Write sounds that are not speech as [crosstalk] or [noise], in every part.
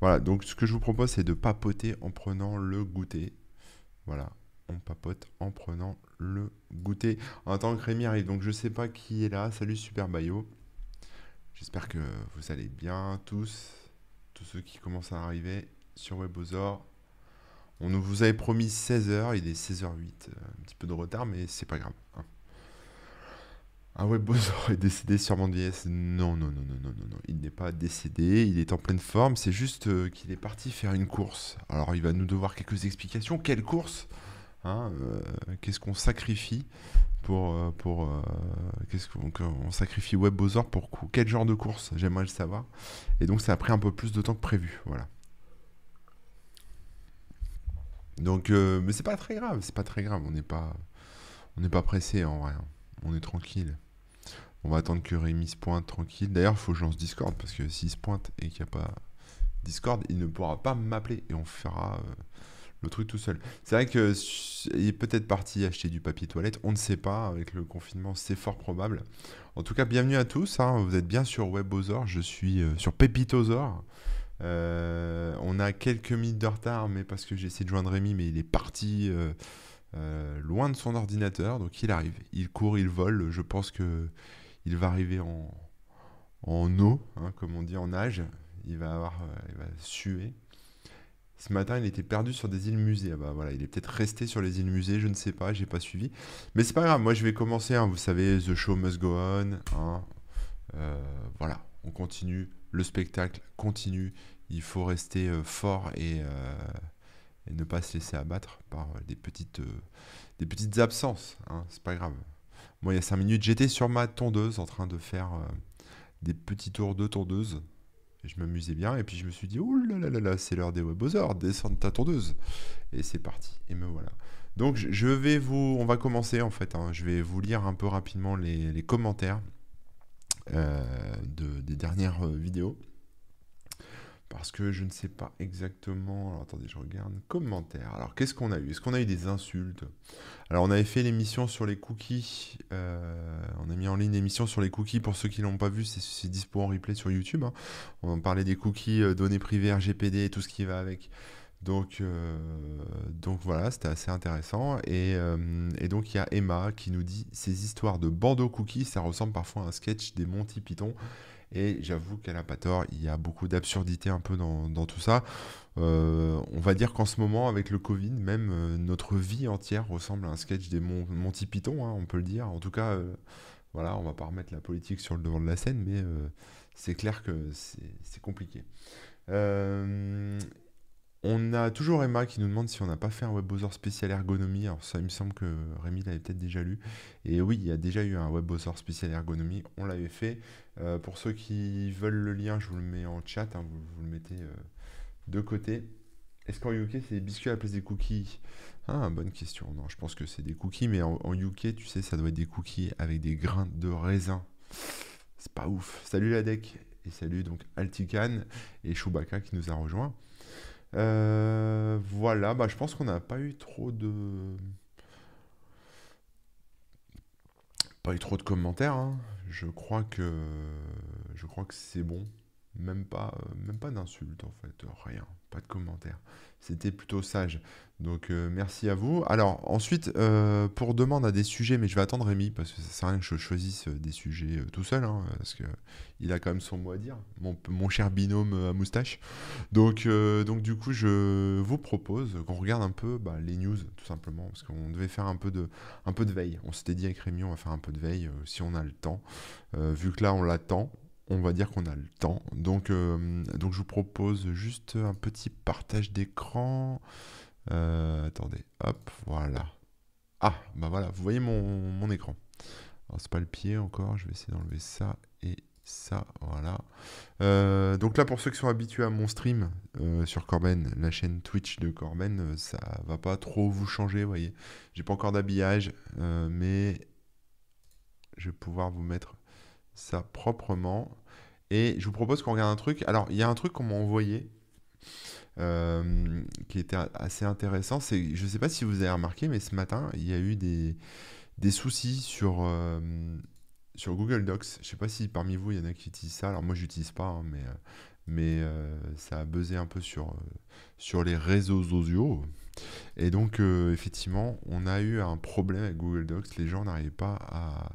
Voilà, donc ce que je vous propose, c'est de papoter en prenant le goûter. Voilà, on papote en prenant le goûter. En attendant que Rémi arrive, donc je sais pas qui est là. Salut Super Bayo. J'espère que vous allez bien tous, tous ceux qui commencent à arriver sur Webosor. On vous avait promis 16h, il est 16h08, un petit peu de retard, mais c'est pas grave. hein. Un Webosor est décédé sur VS. Non, non, non, non, non, non, non. Il n'est pas décédé, il est en pleine forme. C'est juste euh, qu'il est parti faire une course. Alors il va nous devoir quelques explications. Quelle course Hein, euh, Qu'est-ce qu'on sacrifie pour, euh, pour qu'est-ce qu'on on sacrifie Webosor pour cou- quel genre de course? J'aimerais le savoir. Et donc ça a pris un peu plus de temps que prévu. Voilà. Donc, mais c'est pas très grave, c'est pas très grave. On n'est pas, on n'est pas pressé en vrai. hein. On est tranquille. On va attendre que Rémi se pointe tranquille. D'ailleurs, il faut que je lance Discord parce que s'il se pointe et qu'il n'y a pas Discord, il ne pourra pas m'appeler et on fera euh, le truc tout seul. C'est vrai que s- il est peut-être parti acheter du papier toilette. On ne sait pas. Avec le confinement, c'est fort probable. En tout cas, bienvenue à tous. hein. Vous êtes bien sur Webosor. Je suis euh, sur Pépitosor. Euh, on a quelques minutes de retard, mais parce que j'ai essayé de joindre Rémi, mais il est parti euh, loin de son ordinateur, donc il arrive, il court, il vole. Je pense que il va arriver en, eau, hein, comme on dit en nage. Il va avoir, euh, il va suer. Ce matin, il était perdu sur des îles musées. Ah bah voilà, il est peut-être resté sur les îles musées, je ne sais pas, j'ai pas suivi. Mais c'est pas grave, moi je vais commencer. hein, vous savez, the show must go on. hein. Euh, voilà, on continue. Le spectacle continue. Il faut rester euh, fort et, euh, et ne pas se laisser abattre par euh, des petites, euh, des petites absences. hein, c'est pas grave. Moi, il y a 5 minutes, j'étais sur ma tondeuse en train de faire euh, des petits tours de tondeuse. Et je m'amusais bien. Et puis je me suis dit, ouh là là là là, c'est l'heure des webosers, descends de ta tondeuse. Et c'est parti. Et me voilà. Donc je- vais vous, on va commencer en fait. hein. Je vais vous lire un peu rapidement les, commentaires de, des dernières vidéos. Parce que je ne sais pas exactement. Alors attendez, je regarde. Commentaires. Alors qu'est-ce qu'on a eu? Est-ce qu'on a eu des insultes? Alors on avait fait l'émission sur les cookies. euh, on a mis en ligne l'émission sur les cookies. Pour ceux qui l'ont pas vu, c'est- dispo en replay sur YouTube. hein. On parlait des cookies, euh, données privées, RGPD et tout ce qui va avec. Donc, euh, voilà, c'était assez intéressant. Et, et donc il y a Emma qui nous dit ces histoires de bandeau cookies, ça ressemble parfois à un sketch des Monty Python. Et j'avoue qu'elle a pas tort, il y a beaucoup d'absurdité un peu dans, tout ça. Euh, on va dire qu'en ce moment, avec le Covid, même euh, notre vie entière ressemble à un sketch des Mon- Monty Python, hein, on peut le dire. En tout cas, euh, voilà, on va pas remettre la politique sur le devant de la scène, mais euh, c'est clair que c'est compliqué. On a toujours Emma qui nous demande si on n'a pas fait un WebBrowser spécial ergonomie. Alors ça, il me semble que Rémi l'avait peut-être déjà lu. Et oui, il y a déjà eu un WebBrowser spécial ergonomie. On l'avait fait. Euh, pour ceux qui veulent le lien, je vous le mets en chat. hein, vous, le mettez euh, de côté. Est-ce qu'en UK, c'est des biscuits à la place des cookies? Ah, bonne question. Non, je pense que c'est des cookies. Mais en, UK, tu sais, ça doit être des cookies avec des grains de raisin. C'est pas ouf. Salut la deck. Et salut donc Altican et Chewbacca qui nous a rejoint. Euh, voilà, bah, je pense qu'on n'a pas eu trop de. Pas eu trop de commentaires. hein. Je crois que c'est bon. Même pas, euh, même pas d'insultes en fait, rien, pas de commentaires. C'était plutôt sage. Donc euh, merci à vous. Alors ensuite, euh, pour demande à des sujets, mais je vais attendre Rémi parce que ça sert à rien que je choisisse euh, des sujets tout seul, hein, parce que il a quand même son mot à dire, mon, cher binôme à moustache. Donc, donc du coup, je vous propose qu'on regarde un peu bah, les news, tout simplement, parce qu'on devait faire un peu de, un peu de veille. On s'était dit avec Rémi, on va faire un peu de veille si on a le temps. Vu que là, on l'attend, on va dire qu'on a le temps. Donc, euh, donc, je vous propose juste un petit partage d'écran. Euh, attendez, hop, voilà. Ah, bah voilà, vous voyez mon, écran. Alors, c'est pas le pied encore, je vais essayer d'enlever ça et ça, voilà. Euh, donc là, pour ceux qui sont habitués à mon stream sur Corben, la chaîne Twitch de Corben, euh, ça va pas trop vous changer, vous voyez. J'ai pas encore d'habillage, mais je vais pouvoir vous mettre ça proprement. Et je vous propose qu'on regarde un truc. Alors, il y a un truc qu'on m'a envoyé euh, qui était assez intéressant. C'est, je sais pas si vous avez remarqué, mais ce matin, il y a eu des, des soucis sur, euh, sur Google Docs. Je sais pas si parmi vous, il y en a qui utilisent ça. Alors, moi, j'utilise pas, hein, mais, euh, mais ça a buzzé un peu sur, sur les réseaux sociaux. Et donc, effectivement, on a eu un problème avec Google Docs. Les gens n'arrivaient pas à,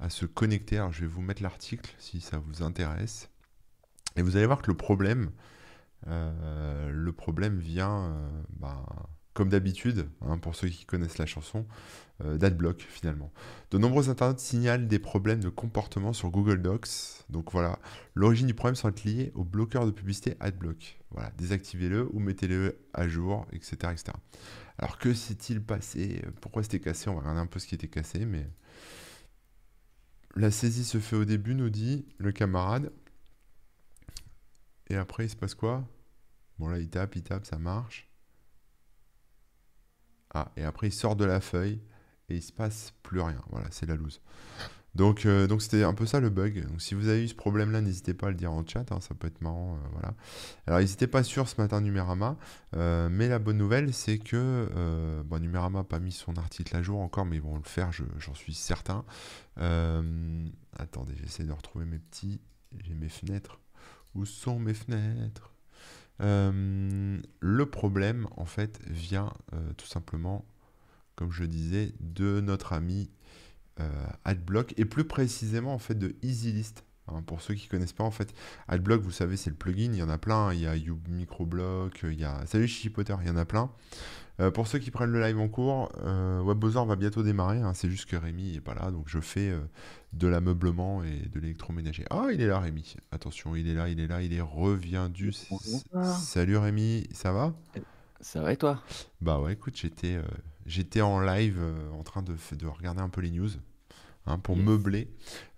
à se connecter. Alors, je vais vous mettre l'article si ça vous intéresse. Et vous allez voir que le problème, euh, vient, euh, bah, comme d'habitude, hein, pour ceux qui connaissent la chanson, euh, d'Adblock finalement. De nombreux internautes signalent des problèmes de comportement sur Google Docs. Donc voilà, l'origine du problème serait liée au bloqueur de publicité Adblock. Voilà, désactivez-le ou mettez-le à jour, etc., etc. Alors que s'est-il passé? Pourquoi c'était cassé? On va regarder un peu ce qui était cassé, mais la saisie se fait au début, nous dit le camarade. Et après, il se passe quoi? Bon, là, il tape, il tape, ça marche. Ah, et après, il sort de la feuille et il se passe plus rien. Voilà, c'est la loose. Donc, euh, donc c'était un peu ça le bug. Donc, si vous avez eu ce problème-là, n'hésitez pas à le dire en chat. Hein, ça peut être marrant. Euh, voilà. Alors, n'hésitez pas sur ce matin Numérama. Euh, mais la bonne nouvelle, c'est que bon, Numérama n'a pas mis son article à jour encore, mais ils vont le faire, j'en suis certain. attendez, j'essaie de retrouver mes petits. J'ai mes fenêtres. Où sont mes fenêtres? Le problème, en fait, vient tout simplement, comme je disais, de notre ami AdBlock et plus précisément en fait de EasyList. Hein, pour ceux qui connaissent pas, en fait, AdBlock, vous savez, c'est le plugin. Il y en a plein. Il y a Microblock, il y a. Salut Chichi Potter, il y en a plein. Euh, pour ceux qui prennent le live en cours, euh, va bientôt démarrer. Hein. c'est juste que Rémi n'est pas là, donc je fais euh, de l'ameublement et de l'électroménager. Ah, il est là, Rémi. Attention, il est là, il est là, il est reviendu. Salut Rémi, ça va? Ça va et toi? Bah ouais, écoute, j'étais euh, j'étais en live en train de, de regarder un peu les news. Hein, pour meubler.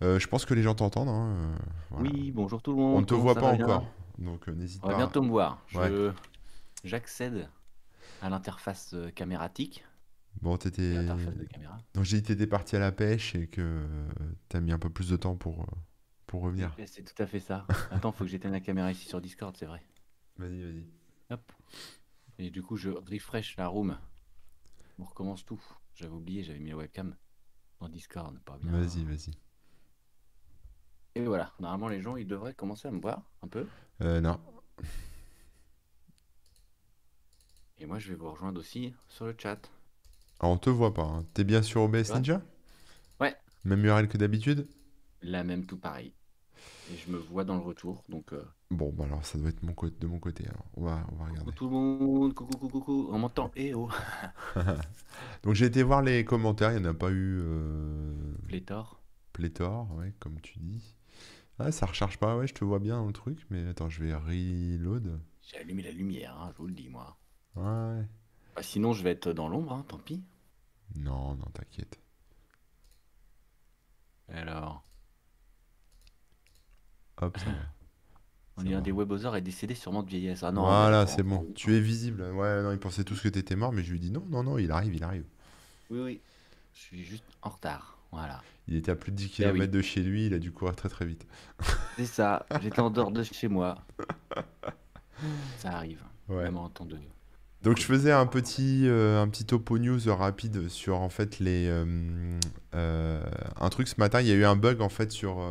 je pense que les gens t'entendent. Hein, oui, bonjour tout le monde. On ne te voit pas encore, donc n'hésite pas. On va bientôt me voir. J'accède à l'interface euh, camératique. Bon, t'étais. Donc j'ai t'étais parti à la pêche et que t'as mis un peu plus de temps pour, euh, pour revenir. C'est tout à fait ça. Attends, faut que j'éteigne la caméra ici sur Discord, c'est vrai. Vas-y, vas-y. Hop. Et du coup, je refresh la room. On recommence tout. J'avais oublié, j'avais mis la webcam dans Discord, pas bien. Vas-y, vas-y. Et voilà, normalement les gens ils devraient commencer à me voir un peu. Euh, non. Et moi, je vais vous rejoindre aussi sur le chat. Alors, on te voit pas. Hein. T'es bien sur OBS Ninja? Ouais. Même URL que d'habitude? La même, tout pareil. Et je me vois dans le retour, donc... Euh, bon, bah alors, ça doit être mon de mon côté. Alors, on va, on va regarder. Coucou tout le monde, coucou, coucou, coucou. On m'entend Eh oh [laughs] Donc, j'ai été voir les commentaires. Il n'y en a pas eu... Euh... Pléthore. Pléthore, ouais, comme tu dis. Ah, ça recharge pas, ouais, je te vois bien dans le truc. Mais attends, je vais reload. J'ai allumé la lumière, hein, je vous le dis, moi. Ouais. Bah, sinon, je vais être dans l'ombre, hein, tant pis. Non, non, t'inquiète. Alors. Hop, ça va. On dit un des webosers est décédé sûrement de vieillesse. Ah non, voilà, c'est bon. Tu es visible. Ouais, non, il pensait tous que t'étais mort, mais je lui dis non, non, non, il arrive, il arrive. Oui, oui. Je suis juste en retard. Voilà. Il était à plus de 10 km eh de chez lui, il a dû courir très très vite. [laughs] C'est ça, j'étais en dehors de chez moi. [laughs] Ça arrive. Ouais. Même en temps de, donc je faisais un petit, euh, un petit topo news rapide sur en fait les euh, euh, un truc ce matin. Il y a eu un bug en fait sur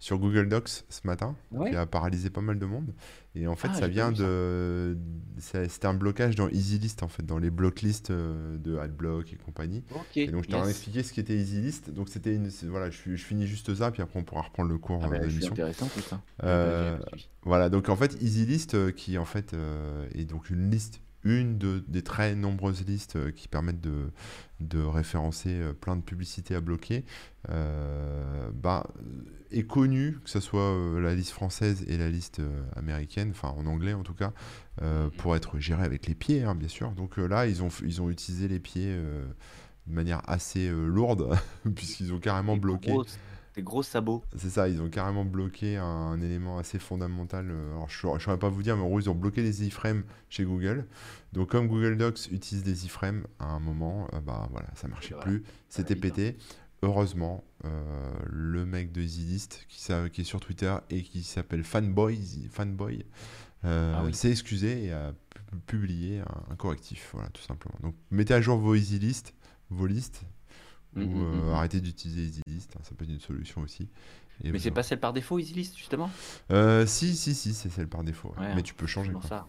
sur Google Docs ce matin qui a paralysé pas mal de monde. Et en fait ah, ça vient de c'était un blocage dans EasyList en fait dans les blocklists de AdBlock et compagnie. et donc je t'ai expliqué ce qu'était EasyList. Donc c'était une voilà je, je, finis juste ça puis après on pourra reprendre le cours ah bah, de l'émission. Intéressant tout ça. voilà donc en fait EasyList qui en fait est donc une liste une des très nombreuses listes euh, qui permettent de, de référencer euh, plein de publicités à bloquer, euh, bah, est connue, que ce soit la liste française et la liste américaine, enfin en anglais en tout cas, mhm. pour être gérée avec les pieds, hein, bien sûr. Donc là, ils ont, ils ont utilisé les pieds de manière assez lourde, [laughs] puisqu'ils ont carrément bloqué. Des gros sabots. C'est ça, ils ont carrément bloqué un, élément assez fondamental. Euh, alors, je ne saurais pas vous dire, mais en gros, ils ont bloqué les iframes chez Google. Donc, comme Google Docs utilise des iframes, à un moment, euh, bah voilà, ça marchait plus. C'était pété. Heureusement, euh, le mec de EasyList qui, qui est sur Twitter et qui s'appelle Fanboy, Fanboy ah s'est excusé et a publié un, correctif. Voilà, tout simplement. Donc, mettez à jour vos EasyList, vos listes Ou mm, euh, mm, mm. arrêter d'utiliser EasyList, hein, ça peut être une solution aussi. Et Mais c'est pas celle par défaut, EasyList, justement? Euh, si, si, si, c'est celle par défaut. ouais. Mais tu peux c'est changer, pour quoi. ça.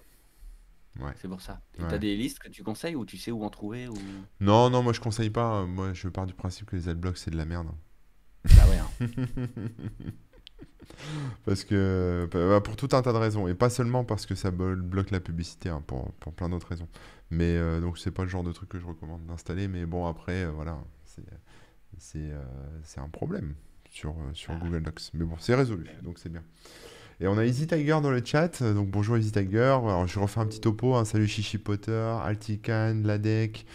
Ouais. C'est pour ça. Et Ouais. t'as des listes que tu conseilles ou tu sais où en trouver ou... Non, non, moi je conseille pas. Moi je pars du principe que les adblocks c'est de la merde. Bah ouais, hein. [laughs] Parce que bah, pour tout un tas de raisons. Et pas seulement parce que ça bloque la publicité, hein, pour, pour plein d'autres raisons. Mais euh, donc c'est pas le genre de truc que je recommande d'installer. Mais bon, après, euh, voilà, c'est euh, c'est un problème sur, euh, sur Ah. Google Docs. Mais bon, c'est résolu, donc c'est bien. Et on a Easy Tiger dans le chat. Donc bonjour Easy Tiger. Alors je refais un petit topo. hein. Salut Chichi Potter, Altican, Ladec,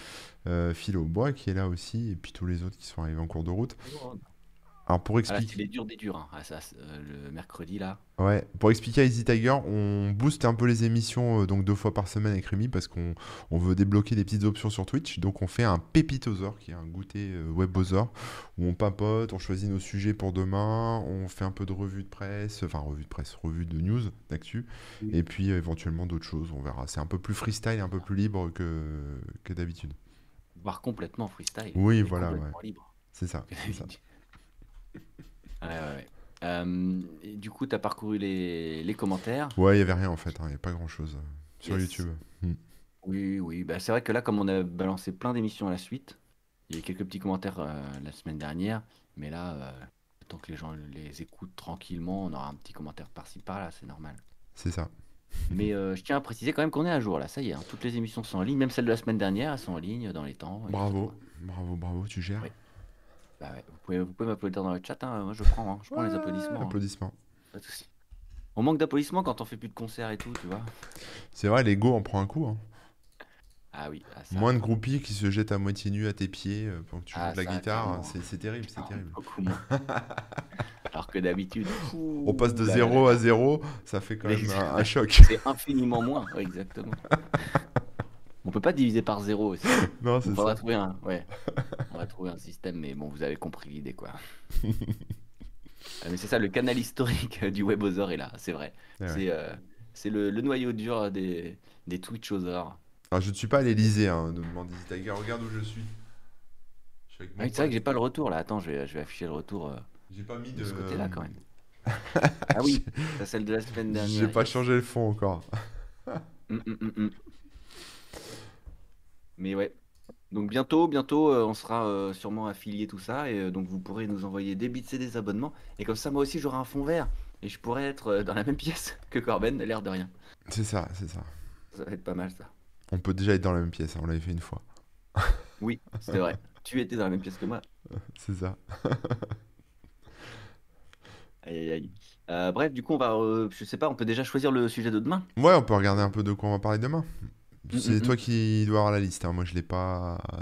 euh, Philo Bois qui est là aussi. Et puis tous les autres qui sont arrivés en cours de route. Alors pour Ah expliquer. c'est les durs des durs. hein. Ah, ça, euh, le mercredi, là. Ouais, pour expliquer à Easy Tiger, on booste un peu les émissions euh, donc deux fois par semaine avec Rémi parce qu'on on veut débloquer des petites options sur Twitch. Donc on fait un pépitosaure qui est un goûter euh, webosaure où on papote, on choisit nos sujets pour demain, on fait un peu de revue de presse, enfin revue de presse, revue de news, d'actu, Oui. et puis euh, éventuellement d'autres choses, on verra. C'est un peu plus freestyle, un peu plus libre que, que d'habitude. Voire complètement freestyle. Oui, voilà, libre. C'est ça. C'est ça. Ouais, ouais, ouais. Euh, et du coup, tu as parcouru les, les commentaires. Ouais, il n'y avait rien en fait, hein, il n'y a pas grand chose sur Yes. YouTube. Hmm. Oui, oui. Bah, c'est vrai que là, comme on a balancé plein d'émissions à la suite, il y a eu quelques petits commentaires euh, la semaine dernière. Mais là, euh, tant que les gens les écoutent tranquillement, on aura un petit commentaire par-ci par-là, c'est normal. C'est ça. Mais [laughs] euh, je tiens à préciser quand même qu'on est à jour là, ça y est, hein, toutes les émissions sont en ligne, même celles de la semaine dernière, elles sont en ligne dans les temps. Bravo, bravo, bravo, tu gères. Oui. Bah ouais, vous pouvez, vous pouvez m'applaudir dans le chat, hein, moi je prends, hein, je prends les applaudissements. hein, Applaudissements. pas de souci. On manque d'applaudissements quand on fait plus de concerts et tout, tu vois. C'est vrai, l'ego en prend un coup. hein. Ah oui, ah, ça, Moins de groupies qui se jettent à moitié nus à tes pieds euh, pendant que tu joues Ah, de la ça, guitare. C'est c'est terrible, c'est Ah, terrible. beaucoup moins. [laughs] Alors que d'habitude, On passe de ouh là 0 là, à 0, ça fait quand même un, un choc. [laughs] c'est infiniment moins, exactement. [laughs] On peut pas diviser par zéro aussi. [laughs] Non, va trouver un, ouais, on va trouver un système, mais bon, vous avez compris l'idée, quoi. [laughs] Ah, mais c'est ça, le canal historique du webosaur est là, c'est vrai. Ouais. C'est euh, c'est le, le noyau dur des, des Twitchosaures. Alors, je ne suis pas à l'Elysée, hein, de demander Easy Tiger. Regarde où je suis. Je Ah c'est vrai que j'ai pas le retour là. Attends, je vais, je vais afficher le retour euh, J'ai pas mis de de. ce côté-là quand même. [laughs] Ah oui, c'est celle de la semaine dernière. J'ai pas changé le fond encore. Hum, hum, hum. Mais ouais. Donc bientôt, bientôt, euh, on sera euh, sûrement affilié tout ça et euh, donc vous pourrez nous envoyer des bits et des abonnements et comme ça moi aussi j'aurai un fond vert et je pourrai être dans la même [laughs] pièce que Corben, l'air de rien. C'est ça, c'est ça. Ça va être pas mal ça. On peut déjà être dans la même pièce, hein, on l'avait fait une fois. [laughs] Oui, c'est vrai. tu étais dans la même pièce que moi. C'est ça. [laughs] Aïe aïe aïe. Euh, bref, du coup on va, euh, je sais pas, on peut déjà choisir le sujet de demain? Ouais, on peut regarder un peu de quoi on va parler demain. Mm, C'est mm, toi mm. qui dois avoir la liste. hein. Moi, je l'ai pas. euh,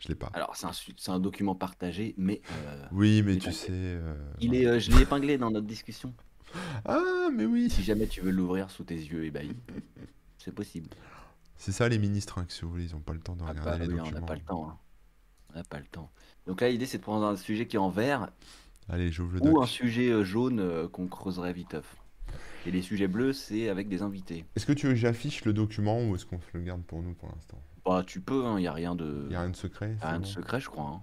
Je l'ai pas. Alors c'est un, document partagé, mais euh, Oui, mais tu sais. euh, il est, euh, je l'ai épinglé dans notre discussion. Ah, mais oui. Si jamais tu veux l'ouvrir sous tes yeux ébahis, c'est possible. C'est ça les ministres, hein, que si vous voulez, ils ont pas le temps de Ah regarder bah les oui, on n'a documents. pas le temps. hein. On n'a pas le temps. Donc là, l'idée, c'est de prendre un sujet qui est en vert Allez, j'ouvre le ou un sujet jaune qu'on creuserait viteuf. Et les sujets bleus, c'est avec des invités. Est-ce que tu veux que j'affiche le document ou est-ce qu'on le garde pour nous pour l'instant? Bah, tu peux, il n'y a rien de, Il n'y a rien de secret y a rien de secret, je crois.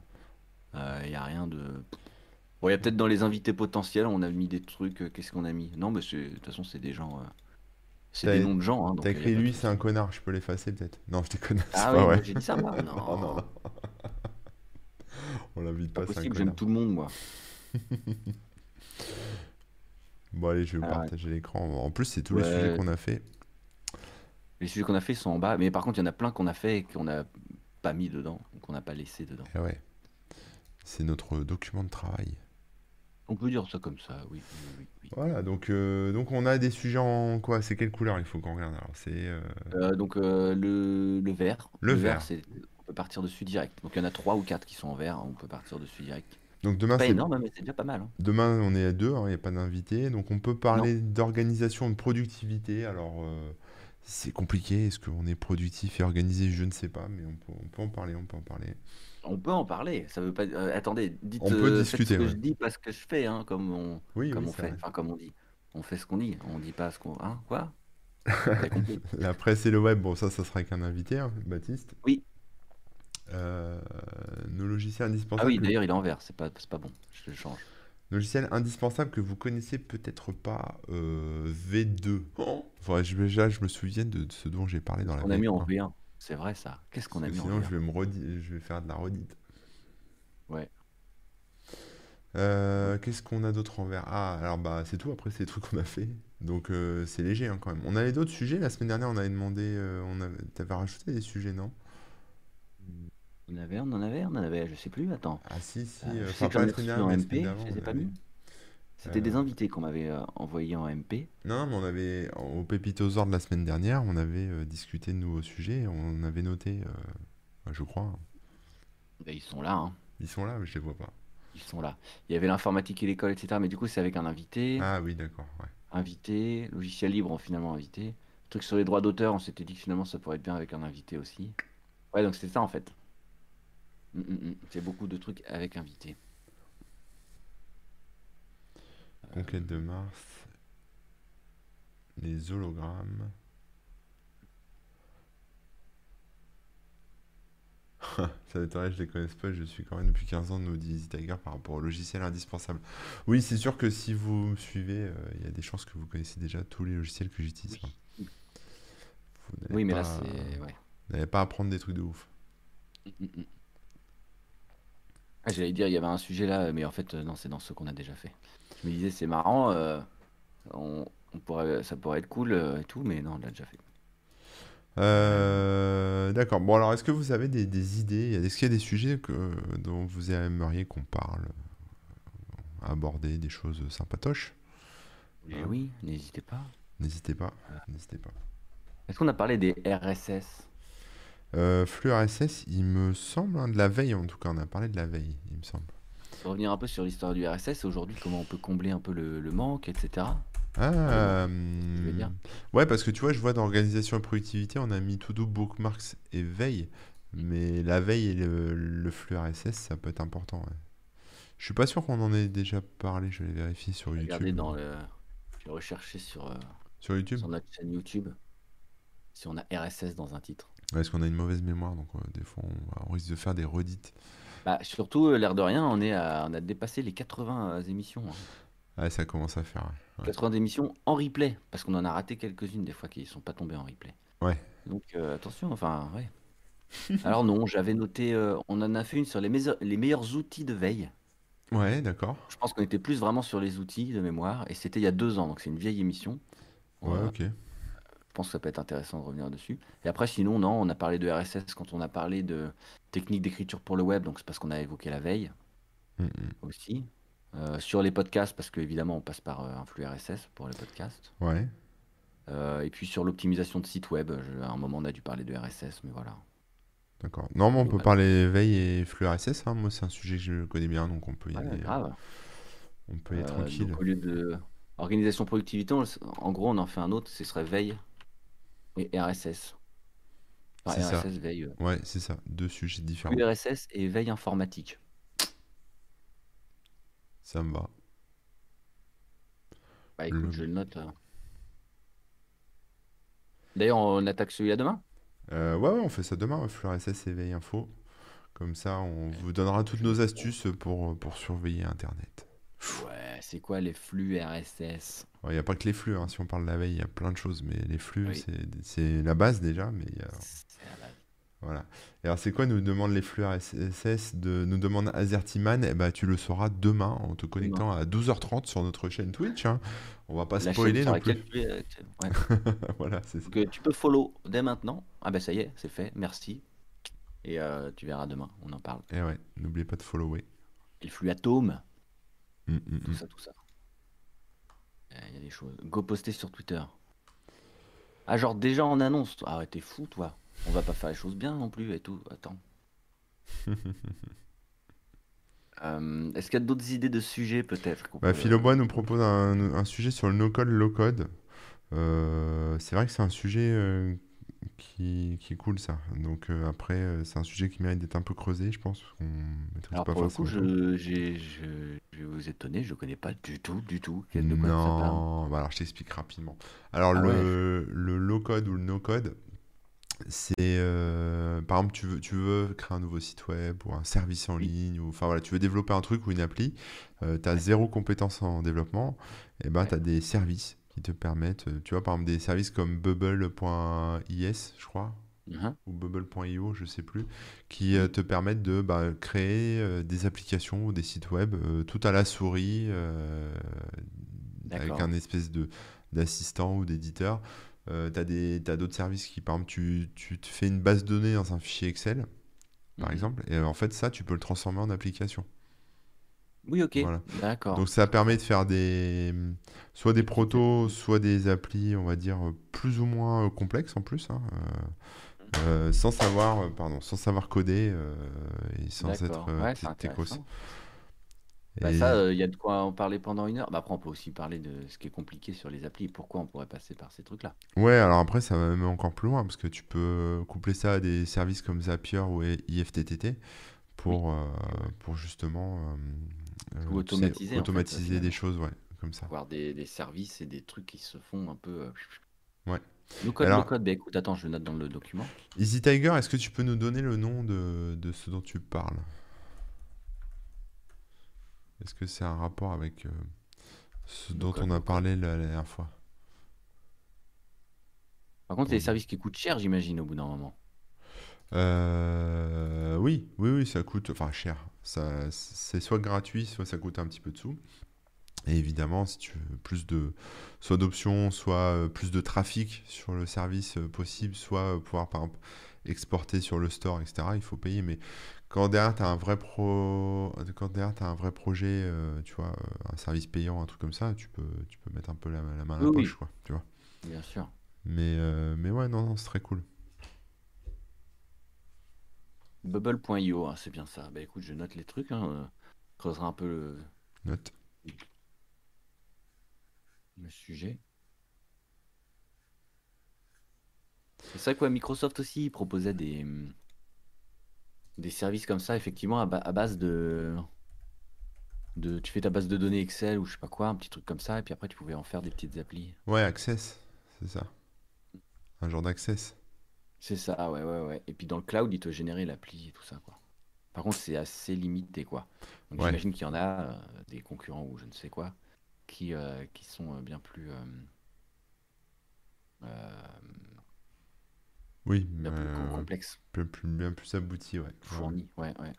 Il n'y a rien de. Bon, il y a peut-être dans les invités potentiels, on a mis des trucs. euh, Qu'est-ce qu'on a mis? Non, mais de toute façon, c'est des gens. euh, C'est des noms de gens. Hein, T'as euh, écrit lui, c'est un connard, je peux l'effacer peut-être Non, je déconne, Ah oui, moi, j'ai dit ça, moi. [laughs] Non, non, non, non. On l'invite pas c'est possible, j'aime tout le monde, moi. [laughs] Bon, allez, je vais vous Ah ouais. partager l'écran. En plus, c'est tous les sujets Ouais. qu'on a fait. Les sujets qu'on a fait sont en bas, mais par contre, il y en a plein qu'on a fait et qu'on n'a pas mis dedans, qu'on n'a pas laissé dedans. Eh ouais. C'est notre document de travail. On peut dire ça comme ça, oui. oui, oui, oui. Voilà, donc, euh, donc on a des sujets en quoi? C'est quelle couleur il faut qu'on regarde? Alors, c'est. euh, Euh, donc euh, le, le vert. Le vert. c'est on peut partir dessus direct. Donc il y en a trois ou quatre qui sont en vert, on peut partir dessus direct. Donc demain, c'est énorme, mais c'est déjà pas mal. hein. Demain, on est à deux, il n'y a pas d'invité. Donc, on peut parler d'organisation, de productivité. Alors, euh, c'est compliqué. Est-ce qu'on est productif et organisé? Je ne sais pas, mais on peut, on peut en parler. On peut en parler. On peut en parler. Ça veut pas. euh, attendez, dites. On peut euh, discuter, ce que ouais. je dis, pas ce que je fais, hein, comme on, Oui, comme oui, on fait. Enfin, comme on dit. On fait ce qu'on dit. On dit pas ce qu'on. Hein, quoi? La presse et le web, bon, ça, ça sera avec un invité, hein, Baptiste. Oui. Euh, nos logiciels Ah indispensables oui, que, d'ailleurs, il est en vert, c'est pas, pas bon. Je le change. logiciels indispensables que vous connaissez peut-être pas. euh, V2. Oh je, déjà, je me souvienne de, de ce dont j'ai parlé dans la On a mis en veille. V1. C'est vrai ça. Qu'est-ce qu'on a mis en sinon, je V1? vais me redi- je vais faire de la redite. Ouais. Euh, qu'est-ce qu'on a d'autre en vert? Ah, alors bah c'est tout. Après, c'est les trucs qu'on a fait. Donc euh, c'est léger hein, quand même. On avait d'autres sujets. La semaine dernière, on avait demandé. on avait... T'avais rajouté des sujets, non? On avait, on en avait, on en avait, je sais plus, attends. Ah si, si. Euh, euh, je sais que pas j'en ai reçu en MP, je les ai pas mis. C'était des euh, invités qu'on m'avait euh, envoyés en MP. Non, mais on avait, au Pépitosaure de la semaine dernière, on avait euh, discuté de nouveaux sujets, on avait noté, euh, je crois. Ben, ils sont là, hein. Ils sont là, mais je les vois pas. Ils sont là. Il y avait l'informatique et l'école, etc. Mais du coup, c'est avec un invité. Ah oui, d'accord, ouais. Invité. Logiciel libre, finalement, invité. Truc sur les droits d'auteur, on s'était dit que finalement, ça pourrait être bien avec un invité aussi. Ouais, donc c'est ça, en fait. Mm, mm, mm. C'est beaucoup de trucs avec invité. Conquête de Mars, les hologrammes. [laughs] Ça m'étonnerait, je les connaisse pas, je suis quand même depuis 15 ans, nous dit Easy Tiger, par rapport au logiciel indispensable. Oui, c'est sûr que si vous me suivez, euh, il y a des chances que vous connaissez déjà tous les logiciels que j'utilise. Oui. hein. Vous n'allez Oui, mais là, pas, c'est. Ouais. vous n'allez pas apprendre des trucs de ouf. Mm, mm, mm. Ah, j'allais dire, il y avait un sujet là, mais en fait, euh, non, c'est dans ce qu'on a déjà fait. Je me disais, c'est marrant, euh, on, on pourrait, ça pourrait être cool euh, et tout, mais non, on l'a déjà fait. Euh, d'accord. Bon, alors, est-ce que vous avez des, des idées? Est-ce qu'il y a des sujets que, dont vous aimeriez qu'on parle, aborder des choses sympatoches? Et Hein oui, n'hésitez pas. N'hésitez pas, n'hésitez pas. Est-ce qu'on a parlé des RSS? Euh, flux RSS, il me semble, hein, de la veille en tout cas, on a parlé de la veille, il me semble. Pour revenir un peu sur l'histoire du RSS, aujourd'hui, comment on peut combler un peu le, le manque, etc. Ah, je veux dire. hum, ouais, parce que tu vois, je vois dans organisation et productivité, on a mis to do, bookmarks et veille, mais la veille et le, le flux RSS, ça peut être important. ouais. Je suis pas sûr qu'on en ait déjà parlé, je vais vérifier sur Regardez YouTube. dans le. Je vais rechercher sur, euh, Sur YouTube? sur notre chaîne YouTube si on a RSS dans un titre. Parce qu'on a une mauvaise mémoire, donc euh, des fois on, on risque de faire des redites. Bah, surtout, euh, l'air de rien, on, est à- on a dépassé les 80 euh, émissions. hein. Ouais, ça commence à faire. ouais. 80 émissions en replay, parce qu'on en a raté quelques-unes des fois qui ne sont pas tombées en replay. Ouais. Donc euh, attention, enfin, ouais. [laughs] Alors non, j'avais noté, euh, on en a fait une sur les, meilleurs- les meilleurs outils de veille. Ouais, d'accord. Je pense qu'on était plus vraiment sur les outils de mémoire, et c'était il y a deux ans, donc c'est une vieille émission. Ouais, ok. Je pense que ça peut être intéressant de revenir dessus. Et après, sinon, non, on a parlé de RSS quand on a parlé de technique d'écriture pour le web, donc c'est parce qu'on a évoqué la veille Hum, hum. aussi. Euh, sur les podcasts, parce qu'évidemment, on passe par euh, un flux RSS pour les podcasts. Ouais. Euh, et puis sur l'optimisation de site web, je- à un moment, on a dû parler de RSS, mais voilà. D'accord. Non, mais on peut parler veille et flux RSS. hein. Moi, c'est un sujet que je connais bien, donc on peut y Ouais, aller, grave. on peut y aller Euh, tranquille. donc, au lieu de organisation productivité, on- en gros, on en fait un autre, ce serait veille et RSS. Enfin, C'est ça. RSS, veille. euh, Ouais, c'est ça. Deux sujets différents. RSS et veille informatique. Ça me va. Bah écoute, Le- je le note. hein. D'ailleurs, on attaque celui-là demain? Euh, ouais, ouais, on fait ça demain. Flux RSS et veille info. Comme ça, on vous donnera toutes nos astuces pour, pour surveiller Internet. Ouais, c'est quoi les flux RSS? Il n'y a pas que les flux. hein. Si on parle de la veille, il y a plein de choses. Mais les flux, Oui. c'est la base déjà. Mais il y a- C'est la base. Voilà. Et alors, c'est quoi nous demande les flux RSS de nous demande Azertyman? Eh ben, tu le sauras demain en te connectant à 12h30 sur notre chaîne Twitch. hein. On va pas La spoiler non plus. tu euh, ouais. [laughs] voilà, c'est euh, tu peux follow dès maintenant. Ah bah ça y est, c'est fait, merci. Et euh, tu verras demain, on en parle. Et ouais, n'oubliez pas de follower. Et le flux atome, Mm, mm, tout mm. ça, tout ça. Euh, Il y a des choses. Go poster sur Twitter. Ah genre déjà en annonce. Ah ouais, t'es fou toi. On va pas faire les choses bien non plus et tout. Attends. [laughs] Euh, Est-ce qu'il y a d'autres idées de sujets peut-être Bah, peut- Philobois nous propose un, un sujet sur le no-code, low-code. Euh, c'est vrai que c'est un sujet euh, qui, qui est cool, ça. Donc euh, après, euh, c'est un sujet qui mérite d'être un peu creusé, je pense, qu'on Alors pas pour le coup, je vais vous étonner, je connais pas du tout, du tout de quoi ça parle. Non, bah alors je t'explique rapidement. Alors Ah le, le low-code ou le no-code, c'est euh, par exemple tu veux, tu veux créer un nouveau site web ou un service en ligne ou enfin voilà tu veux développer un truc ou une appli tu as Ouais. zéro compétence en développement et ben tu as des services qui te permettent euh, tu vois par exemple des services comme bubble.is je crois Mhm. ou bubble.io je sais plus qui euh, te permettent de bah, créer euh, des applications ou des sites web euh, tout à la souris avec un espèce de d'assistant ou d'éditeur euh, t'as des, t'as d'autres services qui, par exemple, tu, tu te fais une base de données dans un fichier Excel, par Mhm. exemple, et en fait, ça, tu peux le transformer en application. Oui, ok. Voilà. D'accord. Donc, ça permet de faire des, soit des protos, soit des applis, on va dire, plus ou moins complexes en plus, hein, euh, euh, sans savoir, euh, pardon, sans savoir coder euh, et sans être D'accord. Ouais, t- c'est techos. intéressant. Bah Et ça, il y a de quoi en parler pendant une heure. Bah après, on peut aussi parler de ce qui est compliqué sur les applis. Pourquoi on pourrait passer par ces trucs-là? ouais, alors après, ça va même encore plus loin, parce que tu peux coupler ça à des services comme Zapier ou IFTTT Oui. pour, euh, pour justement euh, Tout euh, tu sais, automatiser, en fait, euh, automatiser des finalement. choses, ouais, comme ça. Avoir des, des services et des trucs qui se font un peu. euh, Ouais. Code, code. Bah écoute, attends, je le note dans le document. Easy Tiger, est-ce que tu peux nous donner le nom de, de ce dont tu parles? Est-ce que c'est un rapport avec euh, ce dont code, on a parlé la, la dernière fois? Par contre, c'est des services qui coûtent cher, j'imagine, au bout d'un moment. Euh, oui, oui, oui, ça coûte, enfin cher. Ça, c'est soit gratuit, soit ça coûte un petit peu de sous. Et évidemment, si tu veux plus de, soit d'options, soit euh, plus de trafic sur le service euh, possible, soit euh, pouvoir par exemple exporter sur le store, etc., il faut payer. Mais quand derrière tu as un vrai pro, quand derrière t'as un vrai projet, euh, tu vois, un service payant, un truc comme ça, tu peux, tu peux mettre un peu la, la main à la Oui, poche, quoi, tu vois. bien sûr. Mais, euh, mais ouais, non, non, c'est très cool. Bubble.io, hein, c'est bien ça. Bah écoute, je note les trucs. Hein. euh, Je creuserai un peu le, Note. Le sujet. C'est ça quoi, Microsoft aussi il proposait des, des services comme ça, effectivement, à, ba- à base de, de. Tu fais ta base de données Excel ou je sais pas quoi, un petit truc comme ça, et puis après tu pouvais en faire des petites applis. Ouais, Access, c'est ça. Un genre d'Access. C'est ça, ouais, ouais, ouais. Et puis dans le cloud, il te générait l'appli et tout ça, quoi. Par contre, c'est assez limité, quoi. Donc Ouais. j'imagine qu'il y en a euh, des concurrents ou je ne sais quoi qui, euh, qui sont euh, bien plus, euh, Oui, bien plus com- complexes, bien plus, bien plus abouti, ouais. Fournis. Ouais, ouais.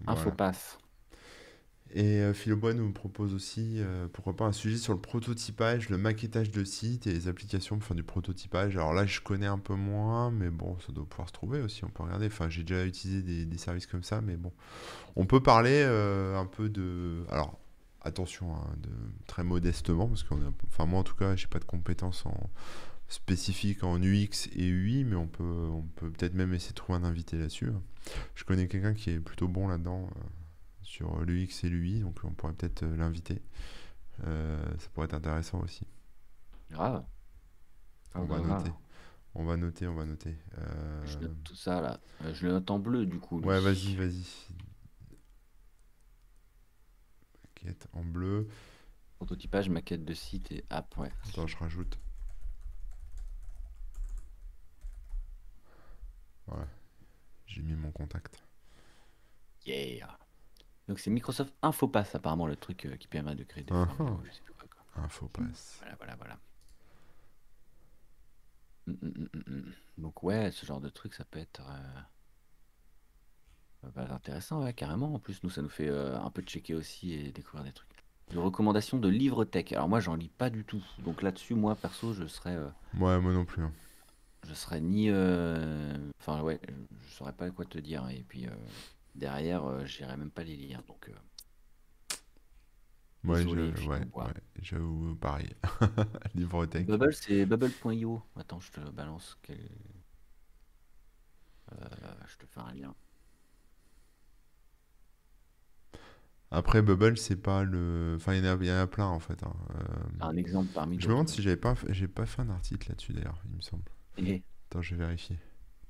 Voilà. Infopass. Et euh, Philobois nous propose aussi, euh, pourquoi pas, un sujet sur le prototypage, le maquettage de sites et les applications pour faire du prototypage. Alors là, je connais un peu moins, mais bon, ça doit pouvoir se trouver aussi, on peut regarder. Enfin, j'ai déjà utilisé des, des services comme ça, mais bon. On peut parler euh, un peu de... Alors, attention, hein, de... très modestement, parce qu'on. Enfin, moi, en tout cas, j'ai pas de compétences en... spécifiques en UX et UI, mais on peut on peut peut-être même essayer de trouver un invité là-dessus. Je connais quelqu'un qui est plutôt bon là-dedans. euh, sur l'UX et l'UI, donc on pourrait peut-être euh, l'inviter. Euh, ça pourrait être intéressant aussi. Grave. On va grave. noter. On va noter, on va noter. Euh, Je note tout ça là. Je le note en bleu du coup. Ouais, vas-y, vas-y. Maquette en bleu. Prototypage, maquette de site et app, ouais. Attends, je rajoute. Voilà. J'ai mis mon contact. Yeah. Donc c'est Microsoft Infopass apparemment le truc euh, qui permet de créer des formules, ou je sais plus quoi, quoi. Info passe. Voilà, voilà, voilà. Mm, mm, mm. Donc ouais, ce genre de truc, ça peut être euh, euh, bah, intéressant, ouais, carrément. En plus, nous, ça nous fait euh, un peu checker aussi et découvrir des trucs. De recommandations de livres tech. Alors moi, j'en lis pas du tout. Donc là-dessus, moi, perso, je serais, euh, Ouais, moi non plus. hein. je serais ni... euh, Enfin, ouais, je saurais pas quoi te dire. Et puis, euh, derrière, euh, j'irais même pas les lire. Donc, euh, Ouais, Désolé, je- ouais, ouais, j'avoue, pareil. [laughs] Livrotech. Bubble, c'est bubble.io. Attends, je te balance. quel- Euh, je te fais un lien. Après, Bubble, c'est pas le. Enfin, il y, en a, plein en fait. Hein. Euh, un exemple parmi Je me demande si j'avais pas, j'ai pas fait un article là-dessus d'ailleurs, il me semble. Et... Attends, je vais vérifier.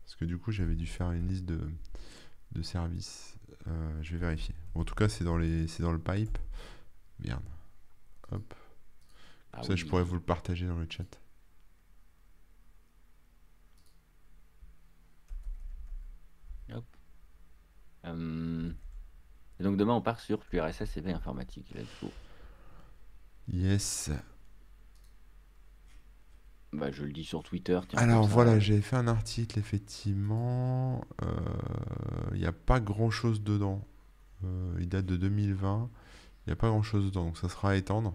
Parce que du coup, j'avais dû faire une liste de, de services. Euh, je vais vérifier. En tout cas, c'est dans, les... dans le pipe. Merde. Hop. Comme ah ça, je pourrais vous le partager dans le chat. Hop. Hum. Et donc demain, on part sur flux RSS et veille informatique. Let's go. Yes. Bah, je le dis sur Twitter. Tiens, Alors voilà, j'avais fait un article, effectivement. Euh, Il n'y a pas grand-chose dedans. Euh, il date de 2020. Il n'y a pas grand-chose dedans, donc ça sera à étendre.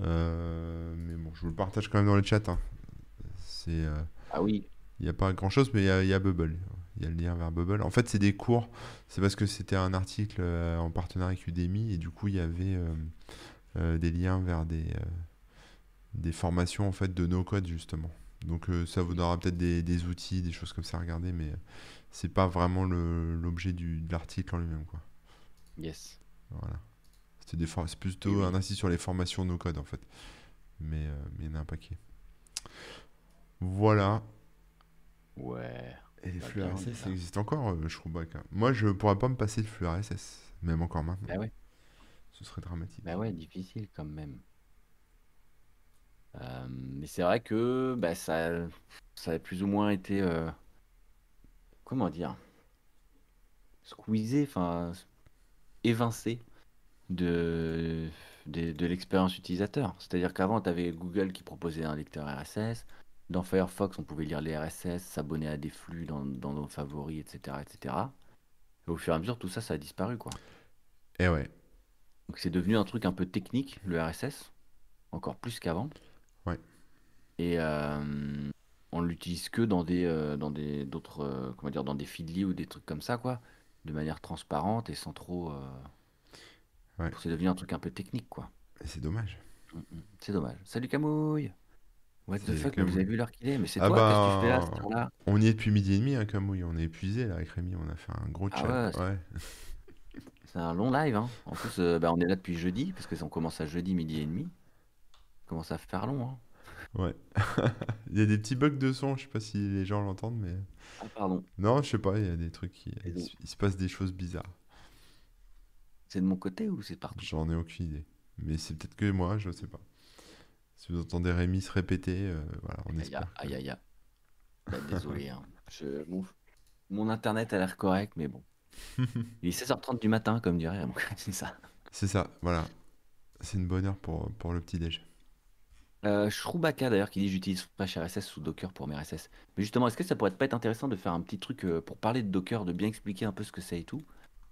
Euh, mais bon, je vous le partage quand même dans le chat. hein. C'est, Ah oui. il n'y a pas grand-chose, mais il y a, il y a Bubble. Il y a le lien vers Bubble. En fait, c'est des cours. C'est parce que c'était un article euh, en partenariat avec Udemy et du coup, il y avait euh, euh, des liens vers des, des formations en fait de no-code justement. Donc ça vous donnera peut-être des, des outils, des choses comme ça à regarder, mais c'est pas vraiment l'objet de l'article en lui-même quoi. Yes. Voilà. C'est plutôt Oui, un insiste sur les formations no-code en fait. Mais mais il y en a un paquet. Voilà. Ouais. Et les flux RSS, ça existe encore, euh, je trouve pas. qu'un- Moi, je pourrais pas me passer de flux RSS, même encore maintenant. Bah ouais. Ce serait dramatique. Bah ouais, difficile quand même. Euh, mais c'est vrai que bah, ça, ça a plus ou moins été, euh, comment dire, squeezé, enfin, évincé de, de, de l'expérience utilisateur. C'est-à-dire qu'avant, tu avais Google qui proposait un lecteur RSS. Dans Firefox, on pouvait lire les RSS, s'abonner à des flux dans, dans nos favoris, etc., etc. Et au fur et à mesure, tout ça, ça a disparu, quoi. Et ouais. Donc c'est devenu un truc un peu technique, le RSS, encore plus qu'avant. Ouais. Et euh, on l'utilise que dans des euh, dans des d'autres euh, comment dire dans des feedly ou des trucs comme ça quoi, de manière transparente et sans trop. euh, Ouais. C'est devenu un truc un peu technique quoi. Et c'est dommage. Mm, mm. C'est dommage. Salut Camouille. What the fuck, vous avez vu l'heure qu'il est Mais c'est Ah toi, qu'est-ce que tu fais là, bah, heure-là On y est depuis midi et demi, hein, comme oui, on est épuisé là avec Rémi, on a fait un gros Ah chat. ouais, Ouais. C'est un long live, hein. En plus, euh, bah, on est là depuis jeudi, parce que on commence à jeudi midi et demi. Ça commence à faire long, hein. Ouais. [laughs] Il y a des petits bugs de son, je sais pas si les gens l'entendent, mais. Ah pardon, Non, je sais pas, il y a des trucs qui. Il se passe des choses bizarres. c'est de mon côté ou c'est partout? J'en ai aucune idée. Mais c'est peut-être que moi, je sais pas. Si vous entendez Rémi se répéter, euh, voilà, on Aïe, espère. aïe, aïe, aïe. Bah, [laughs] désolé, hein. Je- mon... mon internet a l'air correct, mais bon. [laughs] Il est 16h30 du matin, comme dirait mon c'est ça. C'est ça, voilà. C'est une bonne heure pour, pour le petit-déj. Euh, Shrubaka d'ailleurs qui dit j'utilise Flash RSS sous Docker pour mes RSS. Mais justement, est-ce que ça pourrait pas être intéressant de faire un petit truc euh, pour parler de Docker, de bien expliquer un peu ce que c'est et tout?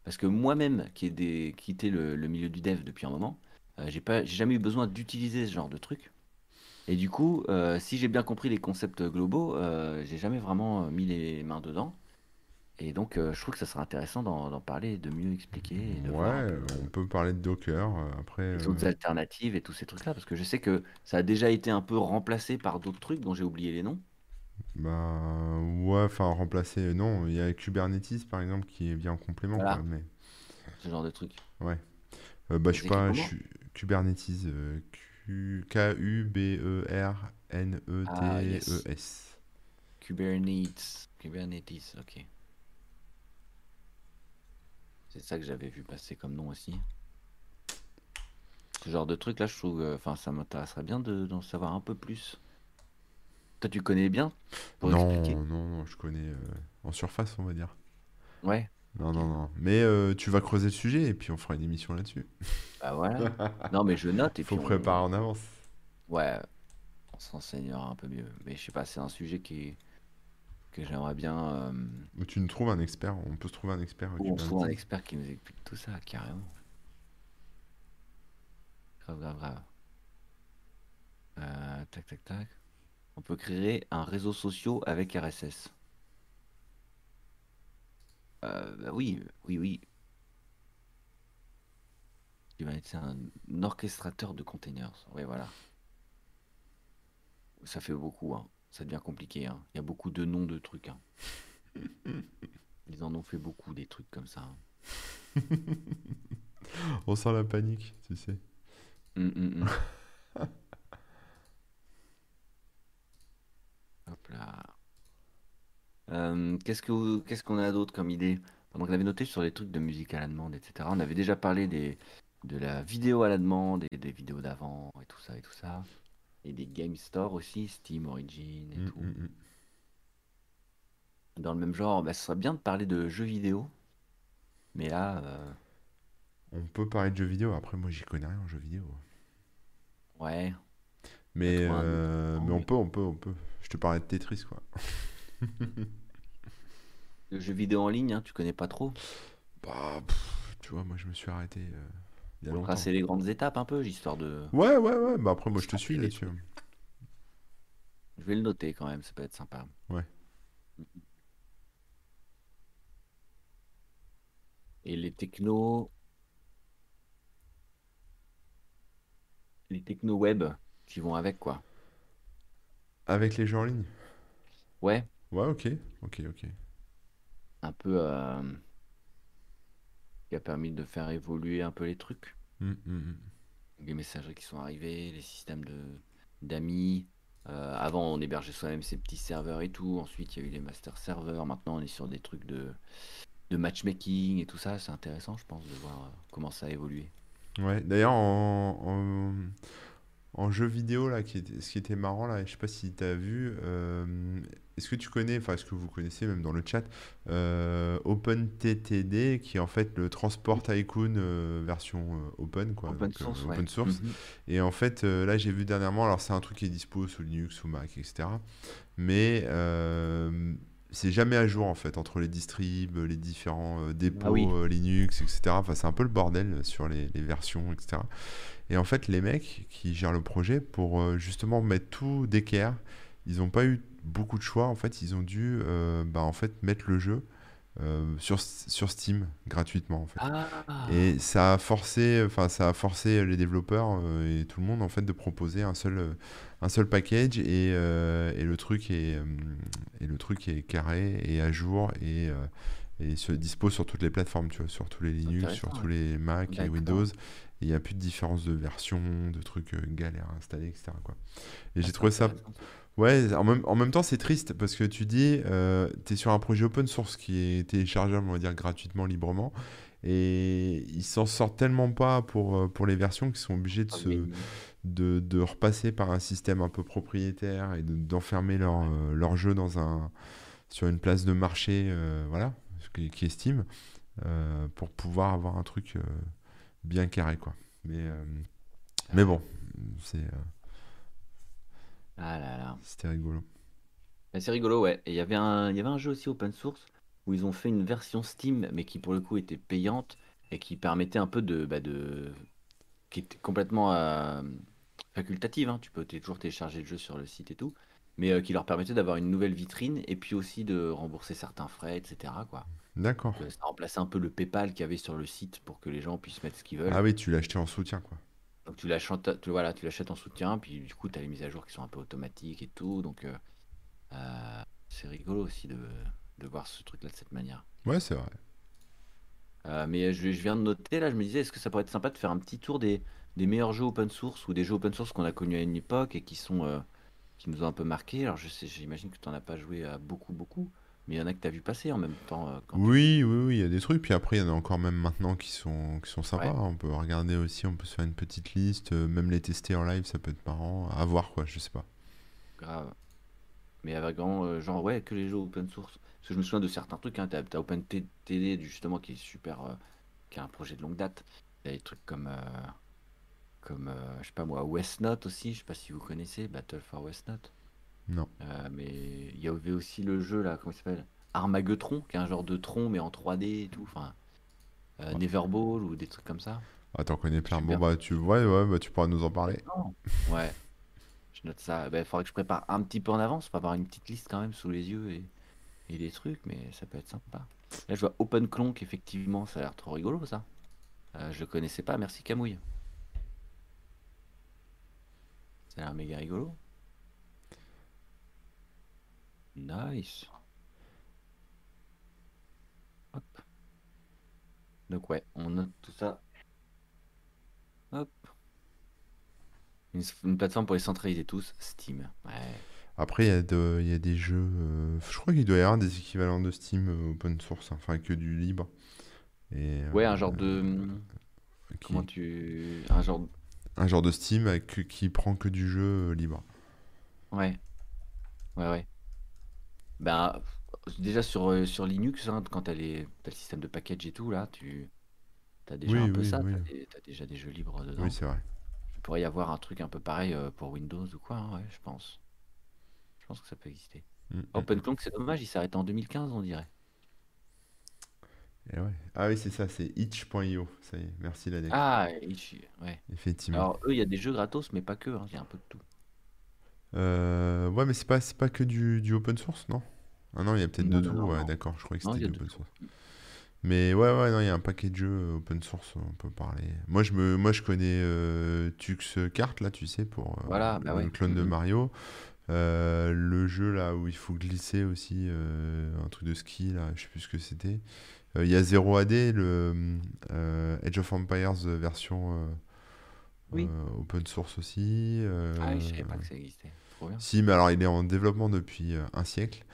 Parce que moi-même, qui ai des... quitté le, le milieu du dev depuis un moment, euh, j'ai pas, j'ai jamais eu besoin d'utiliser ce genre de truc. Et du coup, euh, si j'ai bien compris les concepts globaux, euh, j'ai jamais vraiment euh, mis les mains dedans. Et donc, euh, je trouve que ça serait intéressant d'en parler, de mieux expliquer et de Ouais, on peut parler de Docker. Après, les autres alternatives et tous ces trucs-là, parce que je sais que ça a déjà été un peu remplacé par d'autres trucs dont j'ai oublié les noms. bah ouais, enfin remplacer, non, il y a Kubernetes par exemple qui vient en complément, Voilà. quoi, mais Ce genre de trucs. ouais. Bah je sais pas, je suis Kubernetes, Q- K-U-B-E-R-N-E-T-E-S. Ah, yes. Kubernetes. Kubernetes, ok. C'est ça que j'avais vu passer comme nom aussi. Ce genre de truc là, je trouve, euh, enfin, ça m'intéresserait bien de- d'en savoir un peu plus. Toi, tu connais bien? Pour Non, expliquer? non, non, je connais euh, en surface, on va dire. Ouais, Non, non, non. Mais euh, tu vas creuser le sujet et puis on fera une émission là-dessus. Bah voilà. [laughs] Non, mais je note et Faut puis on, préparer en avance. ouais, on s'enseignera un peu mieux. Mais je sais pas, c'est un sujet qui que j'aimerais bien. euh, Ou tu nous trouves un expert, on peut se trouver un expert où on trouve un Kubernetes. expert qui nous explique tout ça, carrément. Grave, grave, grave. Euh, tac, tac, tac. On peut créer un réseau social avec RSS. Euh, bah oui, oui, oui. Kubernetes, c'est un orchestrateur de containers. Oui, voilà. Ça fait beaucoup, hein. Ça devient compliqué, hein. Il y a beaucoup de noms de trucs, hein. [laughs] Ils en ont fait beaucoup, des trucs comme ça. hein. [laughs] On sent la panique, tu sais. Hum, hum, hum. [laughs] Hop là. Euh, qu'est-ce que, qu'est-ce qu'on a d'autre comme idée? Donc, on avait noté sur les trucs de musique à la demande, etc. On avait déjà parlé des, de la vidéo à la demande et des vidéos d'avant et tout ça et tout ça. Et des game stores aussi, Steam, Origin et Mm, tout. mm, mm. Dans le même genre, bah, ce serait bien de parler de jeux vidéo. Mais là, euh, On peut parler de jeux vidéo. Après, moi, j'y connais rien en jeux vidéo. ouais, Mais, euh, mais on peut, on peut, on peut. Je te parlais de Tetris, quoi. [laughs] le jeu vidéo en ligne, hein, tu connais pas trop. Bah, pff, tu vois, moi, je me suis arrêté euh, il y a Faut longtemps. tracer les grandes étapes un peu, histoire de. Ouais, ouais, ouais. Bah, après, moi, je te suis les là-dessus. trucs. Je vais le noter quand même, ça peut être sympa. Ouais. Et les technos, les technos web qui vont avec, quoi. Avec les jeux en ligne? Ouais, Ouais, ok. Ok, ok. un peu. euh, qui a permis de faire évoluer un peu les trucs. Hum, hum, hum. Les messageries qui sont arrivées, les systèmes de d'amis. Euh, avant, on hébergeait soi-même ses petits serveurs et tout. Ensuite, il y a eu les master serveurs. Maintenant, on est sur des trucs de, de matchmaking et tout ça. C'est intéressant, je pense, de voir euh, comment ça a évolué. Ouais, d'ailleurs, en jeu vidéo, là, qui était, ce qui était marrant, là, je sais pas si tu as vu, euh, est-ce que tu connais, enfin, est-ce que vous connaissez même dans le chat, euh, OpenTTD, qui est en fait le Transport Tycoon euh, version euh, open, quoi, Open donc, source, ouais. open source. Mhm. Et en fait, là, j'ai vu dernièrement, alors c'est un truc qui est dispo sous Linux, sous Mac, etc. Mais c'est jamais à jour, en fait, entre les distribs, les différents euh, dépôts Ah oui. euh, Linux, etc. Enfin, c'est un peu le bordel sur les, les versions, etc. Et en fait, les mecs qui gèrent le projet, pour euh, justement mettre tout d'équerre, ils n'ont pas eu beaucoup de choix. En fait, ils ont dû euh, bah, en fait, mettre le jeu euh, sur, sur Steam gratuitement. En fait. Ah, Et ça a forcé, enfin, ça a forcé les développeurs euh, et tout le monde en fait de proposer un seul, un seul package et, euh, et le truc est, et le truc est carré et à jour et, et se dispo sur toutes les plateformes, tu vois, sur tous les Linux, sur tous les Mac et. Windows. Il n'y a plus de différence de version, de trucs euh, galères à installer, etc. Quoi. Et ah, j'ai trouvé ça. Ouais, en même, en même temps, c'est triste parce que tu dis, euh, tu es sur un projet open source qui est téléchargeable, on va dire, gratuitement, librement, et ils s'en sortent tellement pas pour, euh, pour les versions qu'ils sont obligés de, Ah, se, de, de repasser par un système un peu propriétaire et de- d'enfermer leur, euh, leur jeu dans un, sur une place de marché, voilà, qui, qui est Steam, pour pouvoir avoir un truc bien carré, quoi. Mais, euh, mais bon, c'est, euh, Ah là là. c'était rigolo. Mais C'est rigolo, ouais. Et il y avait un, il y avait un jeu aussi open source où ils ont fait une version Steam, mais qui pour le coup était payante et qui permettait un peu de, bah, de, qui était complètement euh, facultative. hein. Tu peux toujours télécharger le jeu sur le site et tout, mais euh, qui leur permettait d'avoir une nouvelle vitrine et puis aussi de rembourser certains frais, etc. Quoi. D'accord. Ça remplaçait un peu le PayPal qu'il y avait sur le site pour que les gens puissent mettre ce qu'ils veulent. Ah oui, tu l'as acheté en soutien, quoi. Donc tu l'achètes, tu, voilà, tu l'achètes en soutien, puis du coup tu as les mises à jour qui sont un peu automatiques et tout. Donc euh, euh, c'est rigolo aussi de, de voir ce truc-là de cette manière. Ouais, c'est vrai. Euh, mais je, je viens de noter, là, je me disais, est-ce que ça pourrait être sympa de faire un petit tour des, des meilleurs jeux open source ou des jeux open source qu'on a connus à une époque et qui sont qui nous ont un peu marqué. Alors je sais, j'imagine que tu n'en as pas joué à beaucoup, beaucoup, mais il y en a que tu as vu passer en même temps. euh, quand tu- Oui, oui, oui, il y a des trucs. Puis après, il y en a encore même maintenant qui sont, qui sont sympas. Ouais. On peut regarder aussi, on peut se faire une petite liste. euh, Même les tester en live, ça peut être marrant. À voir, quoi, je sais pas. Grave. Mais avec vraiment, euh, genre, ouais, que les jeux open source. Parce que je me souviens de certains trucs, hein, t'as, t'as OpenTD, justement, qui est super, euh, qui a un projet de longue date. Il y a des trucs comme, euh, comme euh, je sais pas moi, Westnote aussi, je sais pas si vous connaissez, Battle for Westnote. Non. Euh, mais il y avait aussi le jeu, là, comment il s'appelle? Armageddon, qui est un genre de tron, mais en 3D et tout. Enfin, euh, Neverball ou des trucs comme ça. Ah, t'en connais plein. Bon, bah, tu, ouais, ouais, bah, tu pourras nous en parler. Ouais, je note ça. Il faudrait que je prépare un petit peu en avance pour avoir une petite liste quand même sous les yeux et, et des trucs, mais ça peut être sympa. Là, je vois OpenClonk, effectivement, ça a l'air trop rigolo ça. Euh, je le connaissais pas, merci Camouille. Ça a l'air méga rigolo. Nice. Hop. Donc ouais, on note tout ça. Hop. Une, une plateforme pour les centraliser tous, Steam. Ouais. Après, il y a, de- il y a des jeux. euh, je crois qu'il doit y avoir des équivalents de Steam euh, open source, hein, enfin, que du libre. Et, Ouais, un euh, genre de. qui- Comment tu. Un genre. un genre de Steam avec, qui prend que du jeu euh, libre. Ouais. Ouais, ouais. Ben, déjà sur, euh, sur Linux, hein, quand tu as, le système de package et tout, là, tu as déjà Oui, un peu oui, ça. oui. Tu as, déjà des jeux libres Oui, dedans. c'est vrai. Il pourrait y avoir un truc un peu pareil euh, pour Windows ou quoi, hein, ouais, je pense. Je pense que ça peut exister. Mm, mm. OpenClone, c'est dommage, il s'est arrêté en 2015, on dirait. Et ouais. Ah oui, c'est ça, c'est itch.io. Ça y est, merci la Ah, Itch, ouais. Effectivement. Alors, eux, il y a des jeux gratos, mais pas que, hein, il y a un peu de tout. Euh, ouais, mais c'est pas, c'est pas que du, du open source, non? Ah non, il y a peut-être de tout. Ouais, d'accord, je croyais que c'était du open tout. source. Mais ouais, ouais, non, il y a un paquet de jeux euh, open source, on peut parler. Moi, je me, moi, je connais euh, Tux Kart, là, tu sais, pour euh, Voilà, bah le ouais. clone de Mhm. Mario. Euh, le jeu, là, où il faut glisser aussi, un truc de ski, là, je sais plus ce que c'était. Il y a 0AD, le euh, Age of Empires version Oui. open source aussi. Ah oui, je savais pas que ça existait. Trop bien. si, mais alors il est en développement depuis euh, un siècle.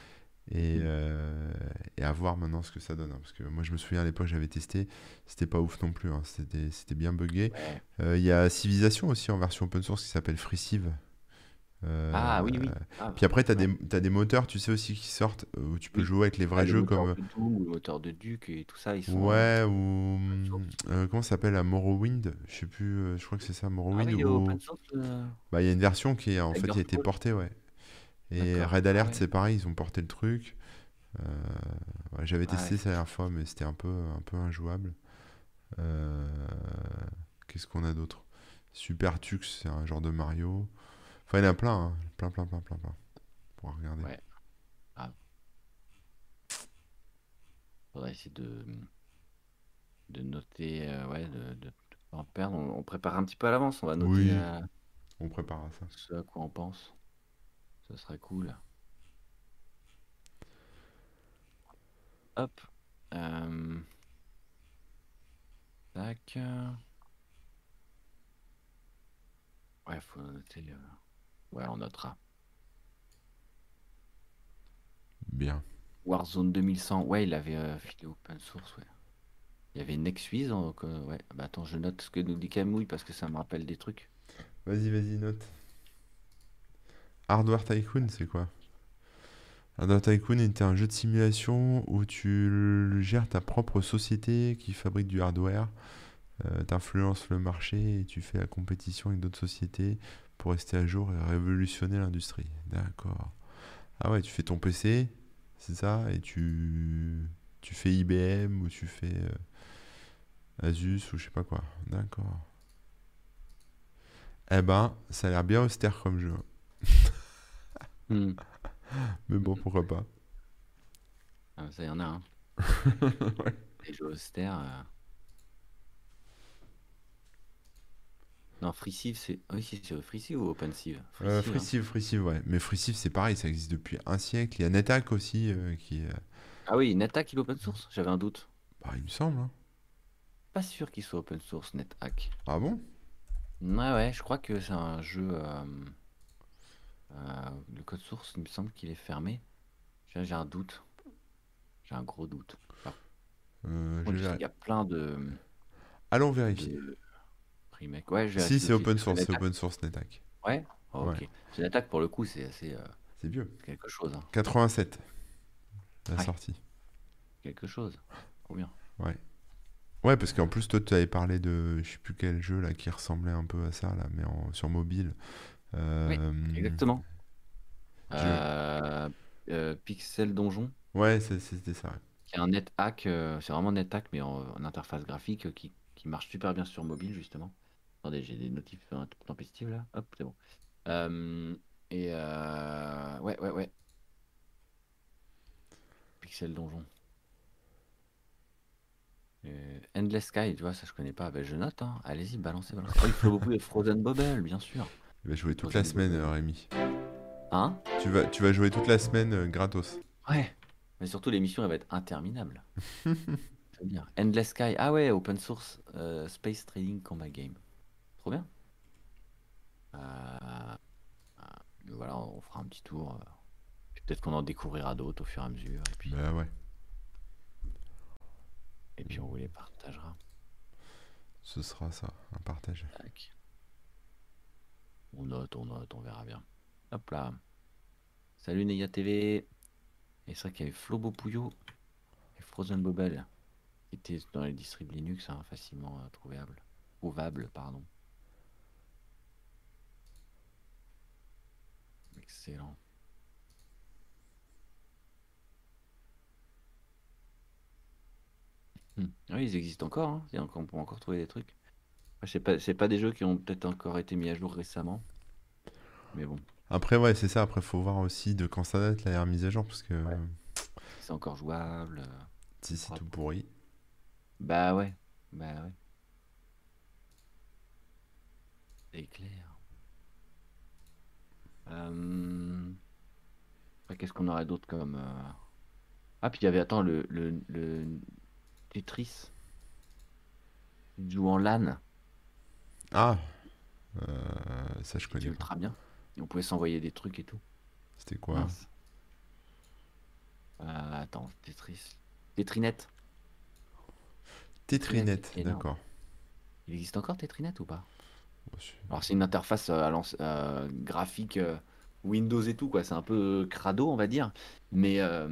Et, Mhm. euh, et à voir maintenant ce que ça donne. hein, parce que moi, je me souviens à l'époque, j'avais testé. C'était pas ouf non plus. hein, C'était, c'était bien buggé. Ouais. Euh, Il y a Civilization aussi en version open source qui s'appelle FreeCiv. Euh, Ah oui, oui. Ah, Puis après, tu as, des, t'as des moteurs, tu sais aussi, qui sortent euh, où tu peux Oui. jouer avec les Ah, vrais le jeux comme. de Doom, le moteur de Duke et tout ça, ils sont. Ouais, euh, ou. euh, comment ça s'appelle la Morrowind? Je sais plus, je crois que c'est ça, Ah Morrowind. oui, il ou... euh, Bah, y a une version qui en fait a été portée, ouais. Et. Red Ah Alert, ouais. c'est pareil, ils ont porté le truc. Ouais, j'avais Ah testé ça la dernière fois, mais c'était un peu, un peu injouable. Qu'est-ce qu'on a d'autre? Super Tux, c'est un genre de Mario. Enfin, il y en a plein, hein. Plein, plein, plein, plein, plein. Pour regarder. Ouais. Ah, faudrait essayer de, de noter, euh, ouais, de, de, en perdre. On, on prépare un petit peu à l'avance. On va noter Oui, euh, on préparera ça. ce à quoi on pense. Ça serait cool. Hop. Euh, tac. Ouais, faut noter le... Ouais, on notera. Bien. Warzone 2100, ouais, il avait euh, filé open source, ouais. Il y avait NextWiz, donc euh, ouais. Bah attends, je note ce que nous dit Camouille parce que ça me rappelle des trucs. Vas-y, vas-y, note. Hardware Tycoon, c'est quoi? Hardware Tycoon était un jeu de simulation où tu gères ta propre société qui fabrique du hardware. Euh, t'influences le marché et tu fais la compétition avec d'autres sociétés pour rester à jour et révolutionner l'industrie. D'accord. Ah ouais, tu fais ton PC, c'est ça, et tu, tu fais IBM ou tu fais euh, Asus ou je sais pas quoi. D'accord. Eh ben, ça a l'air bien austère comme jeu. [laughs] Hmm. Mais bon, pourquoi pas. Ah, ça y en a, hein. [laughs] Les jeux austères. euh. Non, FreeCiv, c'est. Oui, c'est ou OpenCiv? Euh, FreeCiv, hein. Ouais. Mais FreeCiv, c'est pareil, ça existe depuis un siècle. Il y a NetHack aussi euh, qui. euh, Ah oui, NetHack, il est open source? J'avais un doute. Bah, il me semble. hein. Pas sûr qu'il soit open source, NetHack. Ah bon? Ouais, ouais, je crois que c'est un jeu. euh, euh, le code source, il me semble qu'il est fermé. J'ai un doute. J'ai un gros doute. Euh, qu'il y a plein de, Allons vérifier. de Ouais, je Si, c'est open source, c'est open source NetHack. Ouais? Oh, Ouais. ok. C'est NetHack pour le coup, c'est assez euh, C'est vieux. quelque chose. hein. 87, la Ouais. sortie. Quelque chose. Trop bien. Ouais. Ouais, parce qu'en plus, toi, tu avais parlé de je sais plus quel jeu là qui ressemblait un peu à ça, là, mais en, sur mobile. Euh, Exactement. je- Euh, euh, Pixel Donjon, Ouais, c'est- c'était ça. ouais. qui est un NetHack, euh, c'est vraiment NetHack, mais en, en interface graphique qui, qui marche super bien sur mobile, justement. Attendez, j'ai des notifs euh, tempestives là. Hop, c'est bon. Euh, et euh, ouais, ouais, ouais. Pixel Donjon. Euh, Endless Sky, tu vois, ça je connais pas. Ben, je note, hein. Allez-y, balancez, balancez. Oh, il faut beaucoup de Frozen Bubble, bien sûr. Tu vas jouer toute Frozen la semaine, Rémi. Hein? Tu vas, tu vas jouer toute la semaine gratos. Ouais. Mais surtout, l'émission, elle va être interminable. [laughs] Dire. Endless Sky. Ah ouais, open source Space Trading Combat Game. Trop bien. Euh, euh, voilà, on fera un petit tour. Peut-être qu'on en découvrira d'autres au fur et à mesure. Et puis, Bah ouais, et puis on vous les partagera. ce sera ça, un partage. Tac. On note, on note, on verra bien. Hop là. Salut Neya TV. Et c'est vrai qu'il y avait Flobo Puyo et Frozen Bobble qui étaient dans les distribs Linux hein, facilement euh, trouvables. Trouvables, pardon. Excellent. Hmm. Oui, ils existent encore. Hein. Peut encore trouver des trucs. Après, C'est pas, c'est pas des jeux qui ont peut-être encore été mis à jour récemment. Mais bon, Après, ouais, c'est ça. Après, faut voir aussi de quand ça date la dernière mise à jour, parce que Ouais. c'est encore jouable. euh. si c'est Ah. tout pourri. Bah ouais, bah ouais. C'est clair. Euh, qu'est-ce qu'on aurait d'autre comme... euh, Ah, puis il y avait, attends, le, le, le Tetris. Il joue en LAN. Ah, euh, ça je connais ultra bien. Et on pouvait s'envoyer des trucs et tout. C'était quoi? Euh, attends, Tetris. Tetrinet. Tetrinet, énorme. d'accord. Il existe encore Tetrinet ou pas? C'est- Alors c'est une interface euh, à euh, graphique euh, Windows et tout quoi, c'est un peu crado on va dire, mais euh,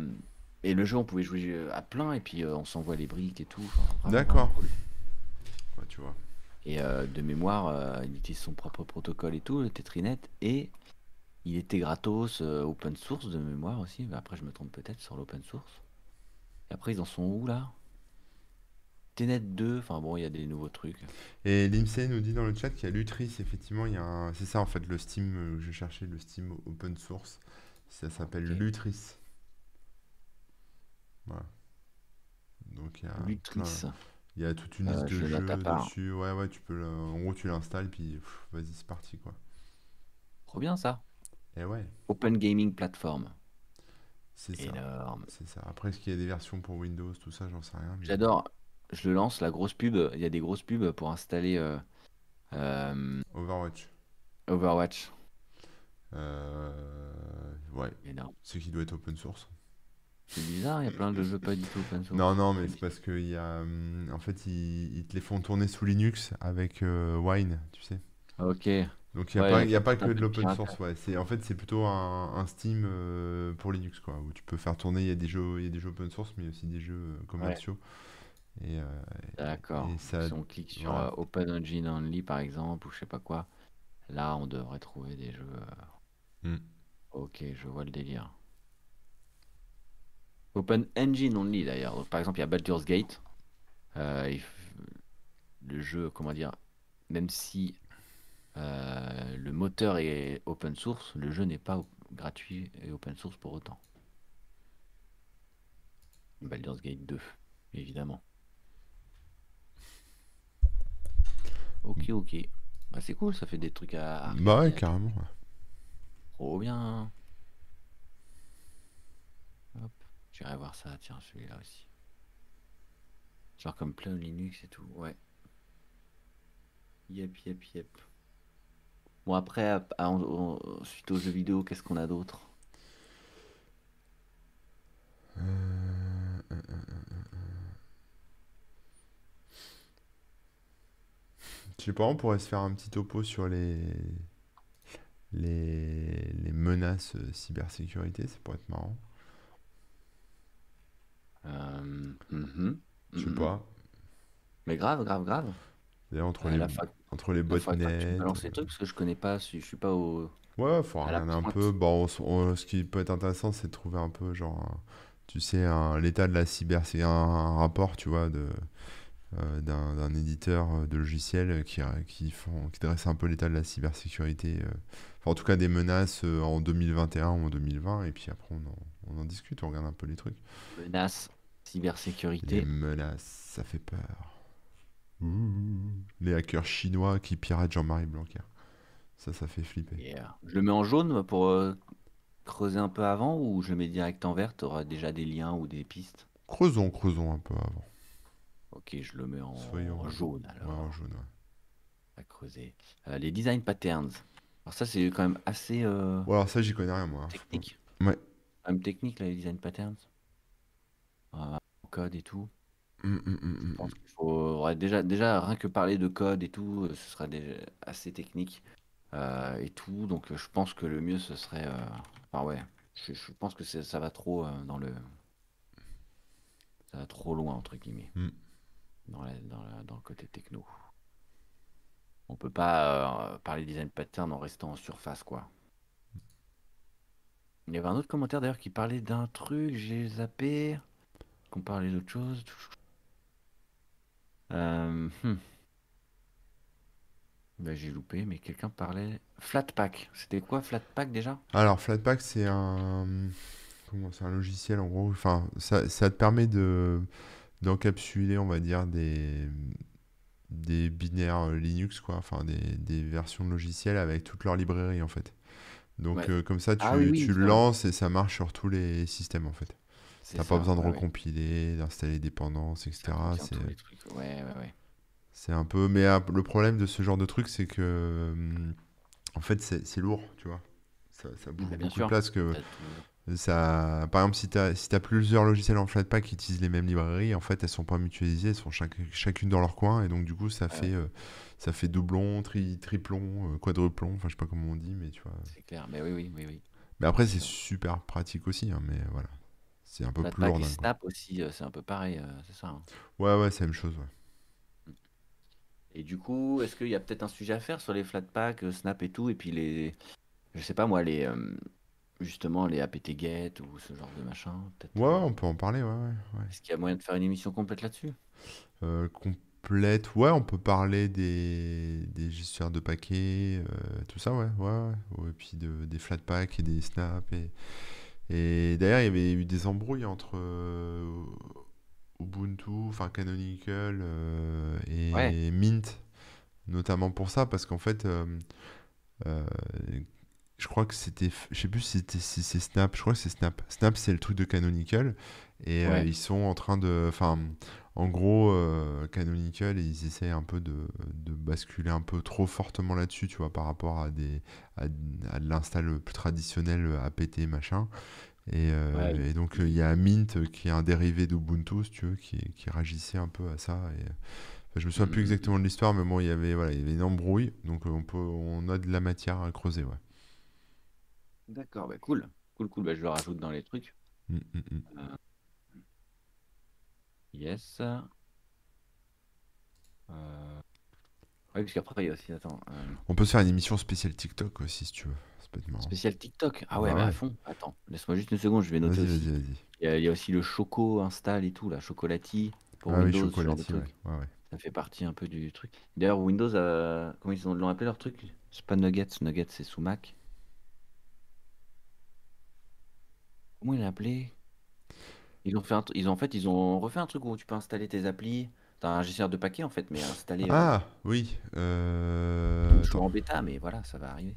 et le jeu on pouvait jouer à plein et puis on s'envoie les briques et tout. enfin, vraiment, D'accord. cool. Ouais, tu vois. Et de mémoire, il utilise son propre protocole et tout, le Tetrinet, et il était gratos, open source de mémoire aussi. mais Après je me trompe peut-être sur l'open source. Et après ils en sont où là? Tenet 2, enfin bon il y a des nouveaux trucs. Et l'IMSEI nous dit dans le chat qu'il y a Lutris, effectivement, il y a un... c'est ça en fait le Steam, euh, je cherchais le Steam open source, ça s'appelle. Lutris. Voilà. Donc il y a Lutris. il y a toute une Euh, liste de jeux dessus. Ouais, ouais, tu peux en gros tu l'installes puis vas-y, c'est parti quoi. Trop bien ça. Et ouais, Open Gaming Platform. c'est ça. Énorme. C'est ça. Après, est-ce qu'il y a des versions pour Windows, tout ça, j'en sais rien. mais- J'adore. Je le lance, la grosse pub. Il y a des grosses pubs pour installer euh, euh, Overwatch. Overwatch. Euh, Ouais, Énorme. ce qui doit être open source. C'est bizarre, il y a plein de jeux pas du tout open source. Non, non, mais c'est parce qu'il y a. En fait, ils, ils te les font tourner sous Linux avec Wine, tu sais. Ok. Donc il n'y a, Ouais, pas- a que de l'open source. Ouais. C'est, en fait, c'est plutôt un, un Steam euh, pour Linux, quoi, où tu peux faire tourner. Il y a des jeux, y a des jeux open source, mais aussi des jeux commerciaux. Et, euh, D'accord. et ça, Si on clique sur voilà. euh, Open Engine Only par exemple, ou je sais pas quoi, là on devrait trouver des jeux. euh, Hmm. Ok, je vois le délire. Open Engine Only d'ailleurs. Donc, Par exemple, il y a Baldur's Gate. Euh, il f- le jeu, comment dire, même si euh, le moteur est open source, le jeu n'est pas op- gratuit et open source pour autant. Baldur's Gate 2, évidemment. Ok, ok. Bah, c'est cool, ça fait des trucs à. à bah ouais, regarder. carrément. ouais. Trop bien. Hop, j'irai voir ça, tiens, celui-là aussi. Genre comme plein Linux et tout, ouais. Yep, yep, yep. Bon, après, à- à- en- en- suite aux jeux vidéo, qu'est-ce qu'on a d'autre Euh, euh, euh, euh, euh. Je sais pas, on pourrait se faire un petit topo sur les, les, les menaces euh, cybersécurité, ça pourrait être marrant. Euh, mhm, Je sais mhm. pas. Mais grave, grave, grave. D'ailleurs, entre Euh, les, la fac, entre les tu botnets. balances les trucs parce que je connais pas, je je suis pas au. Ouais, faut à la regarder un pointe. peu. Bon, on s- on- ce qui peut être intéressant, c'est de trouver un peu, genre, un- tu sais, un- l'état de la cyber, c'est un, un rapport, tu vois, de, euh, d'un, d'un éditeur euh, de logiciels qui, qui, font, qui dresse un peu l'état de la cybersécurité. euh, enfin, en tout cas, des menaces euh, en 2021 ou en 2020, et puis après, on en, on en discute, on regarde un peu les trucs. Menace, Les cybersécurité. menaces, ça fait peur. Ouh, les hackers chinois qui piratent Jean-Marie Blanquer. Ça, ça fait flipper. Yeah. Je le mets en jaune pour euh, creuser un peu avant ou je le mets direct en vert, tu auras déjà des liens ou des pistes? Creusons, creusons un peu avant. Ok, je le mets en, jaune Ouais, alors. en jaune, ouais. à creuser. Euh, les design patterns. Alors ça c'est quand même assez euh, alors ça, j'y connais rien, moi. technique. Ouais. Même technique là, les design patterns. Euh, code et tout. Hum, hum, hum, hum, Je pense qu'il faut ouais, déjà, déjà rien que parler de code et tout, euh, ce sera déjà assez technique et tout. Donc je pense que le mieux ce serait, enfin ouais, Je, je pense que ça va trop dans le. Ça va trop loin, entre guillemets, Hmm. Dans, la- dans, le côté techno. On peut pas euh, parler design pattern en restant en surface, quoi. Il y avait un autre commentaire d'ailleurs qui parlait d'un truc, j'ai zappé. Qu'on parlait d'autre chose. Euh, hmm. Ben, j'ai loupé, mais quelqu'un parlait. Flatpak. C'était quoi Flatpak déjà? Alors, Flatpak, c'est un, un logiciel en gros. Enfin, ça te permet de d'encapsuler, on va dire, des, des binaires euh, Linux, quoi. Enfin, des, des versions de logiciels avec toute leur librairie, en fait. Donc, Ouais. euh, comme ça, tu, Ah oui, tu lances et ça marche sur tous les systèmes, en fait. C'est T'as pas besoin de ouais, ouais. recompiler, d'installer des dépendances, etc. C'est, tous les trucs. Ouais, ouais, ouais. c'est un peu. Mais euh, le problème de ce genre de truc, c'est que, hum, en fait, c'est c'est lourd, tu vois. Ça, Bah, bien beaucoup de place que. Ça, par exemple, si tu as, si t'as plusieurs logiciels en Flatpak qui utilisent les mêmes librairies, en fait, elles sont pas mutualisées, elles sont chaque- chacune dans leur coin, et donc du coup, ça Ouais. fait, euh, ça fait doublon, tri, triplon, euh, quadruplon, enfin, je sais pas comment on dit, mais tu vois. C'est clair. Mais oui, oui, oui, oui. Mais après, c'est super pratique aussi, hein, mais voilà, c'est un peu plus Flatpak lourd et d'un coup. Snap aussi, euh, c'est un peu pareil, c'est ça. hein. Ouais, ouais, c'est la même chose, ouais. Et du coup, est-ce qu'il y a peut-être un sujet à faire sur les Flatpak, Snap et tout, et puis les, je sais pas moi, les, euh, justement les apt-get ou ce genre de machin. Ouais, euh, on peut en parler, ouais, ouais, ouais. Est-ce qu'il y a moyen de faire une émission complète là-dessus? Euh, complète, ouais, on peut parler des, des gestionnaires de paquets, euh, tout ça, ouais, ouais, ouais. Et puis de, des Flatpak et des Snap. Et, et d'ailleurs, il y avait eu des embrouilles entre euh, Ubuntu, enfin Canonical et. Mint, notamment pour ça, parce qu'en fait, euh, je crois que c'était, je sais plus si c'était si c'est Snap, je crois que c'est Snap. Snap, c'est le truc de Canonical, et euh, ils sont en train de, enfin, en gros, euh, Canonical, ils essaient un peu de, de basculer un peu trop fortement là-dessus, tu vois, par rapport à des, à, à de l'install plus traditionnel apt machin. Et, euh, Ouais. et donc euh, il y a Mint euh, qui est un dérivé d'Ubuntu, si tu veux, qui, qui réagissait un peu à ça. Et, euh, je me souviens plus Mhm. exactement de l'histoire, mais bon, il y avait, voilà, il y avait une embrouille, donc euh, on peut, on a de la matière à creuser, ouais. D'accord, bah cool. Cool, cool, bah je le rajoute dans les trucs. Mm, mm, mm. Euh, yes. Euh... Ouais, parce qu'après, il y a aussi, attends, euh, On peut se faire une émission spéciale TikTok aussi, si tu veux. Spécial TikTok? Ah ouais, Bah bah à ouais. fond. Attends, laisse-moi juste une seconde, je vais noter Vas-y, aussi. vas-y, vas-y. Il y a, il y a aussi le Choco install et tout, là, Chocolati pour Ah oui, Windows, de chocolatier, ouais. Ouais, ouais. Ça fait partie un peu du truc. D'ailleurs, Windows, comment ils ont- l'ont appelé leur truc? C'est pas Nuggets, Nuggets c'est sous Mac. Comment appelé? Ils ont fait un, ils ont, en fait, ils ont refait un truc où tu peux installer tes applis. T'as un gestionnaire de paquets en fait, mais installé euh, Ah, oui. Euh... toujours Attends. en bêta, mais voilà, ça va arriver.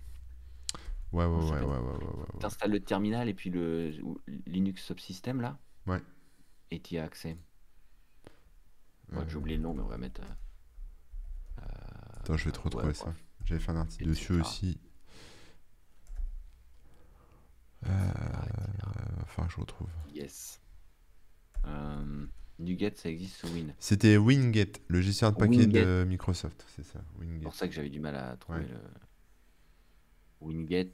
Ouais, ouais, ouais, ouais, ouais, ouais, ouais, ouais. T'installes le terminal et puis le Linux Subsystem là, Ouais. et t'y as accès. Ouais, Euh, j'ai oublié le nom, mais on va mettre. euh, Attends, je vais te ouais, retrouver ça. J'avais fait un article dessus aussi. Euh... Enfin, je retrouve. Yes. Euh, Nuget, ça existe sous Win. C'était Winget, le gestionnaire de paquets de Microsoft, c'est ça, C'est pour ça que j'avais du mal à trouver Ouais. le Winget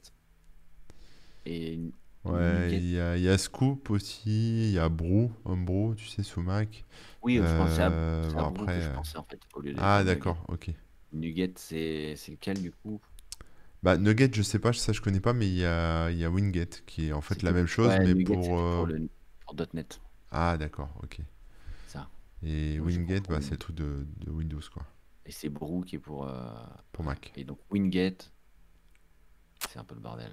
et Ouais, il y a, il y a Scoop aussi, il y a Brew, Homebrew, tu sais, sous Mac. Oui, je pensais à, Euh, c'est bon, à Brew que après. je pensais en fait au lieu de Ah, d'accord, ok. Nuget, c'est c'est lequel du coup? Bah, Nugget, je sais pas, ça je connais pas, mais il y a, il y a Winget qui est en fait la même chose, ouais, mais Nuget, pour. euh, pour le pour .NET, Ah, d'accord, ok. ça. Et Donc Winget, bah, c'est le truc de, de Windows, quoi, Et c'est Brew qui est pour euh, pour Mac. et donc Winget, c'est un peu le bordel.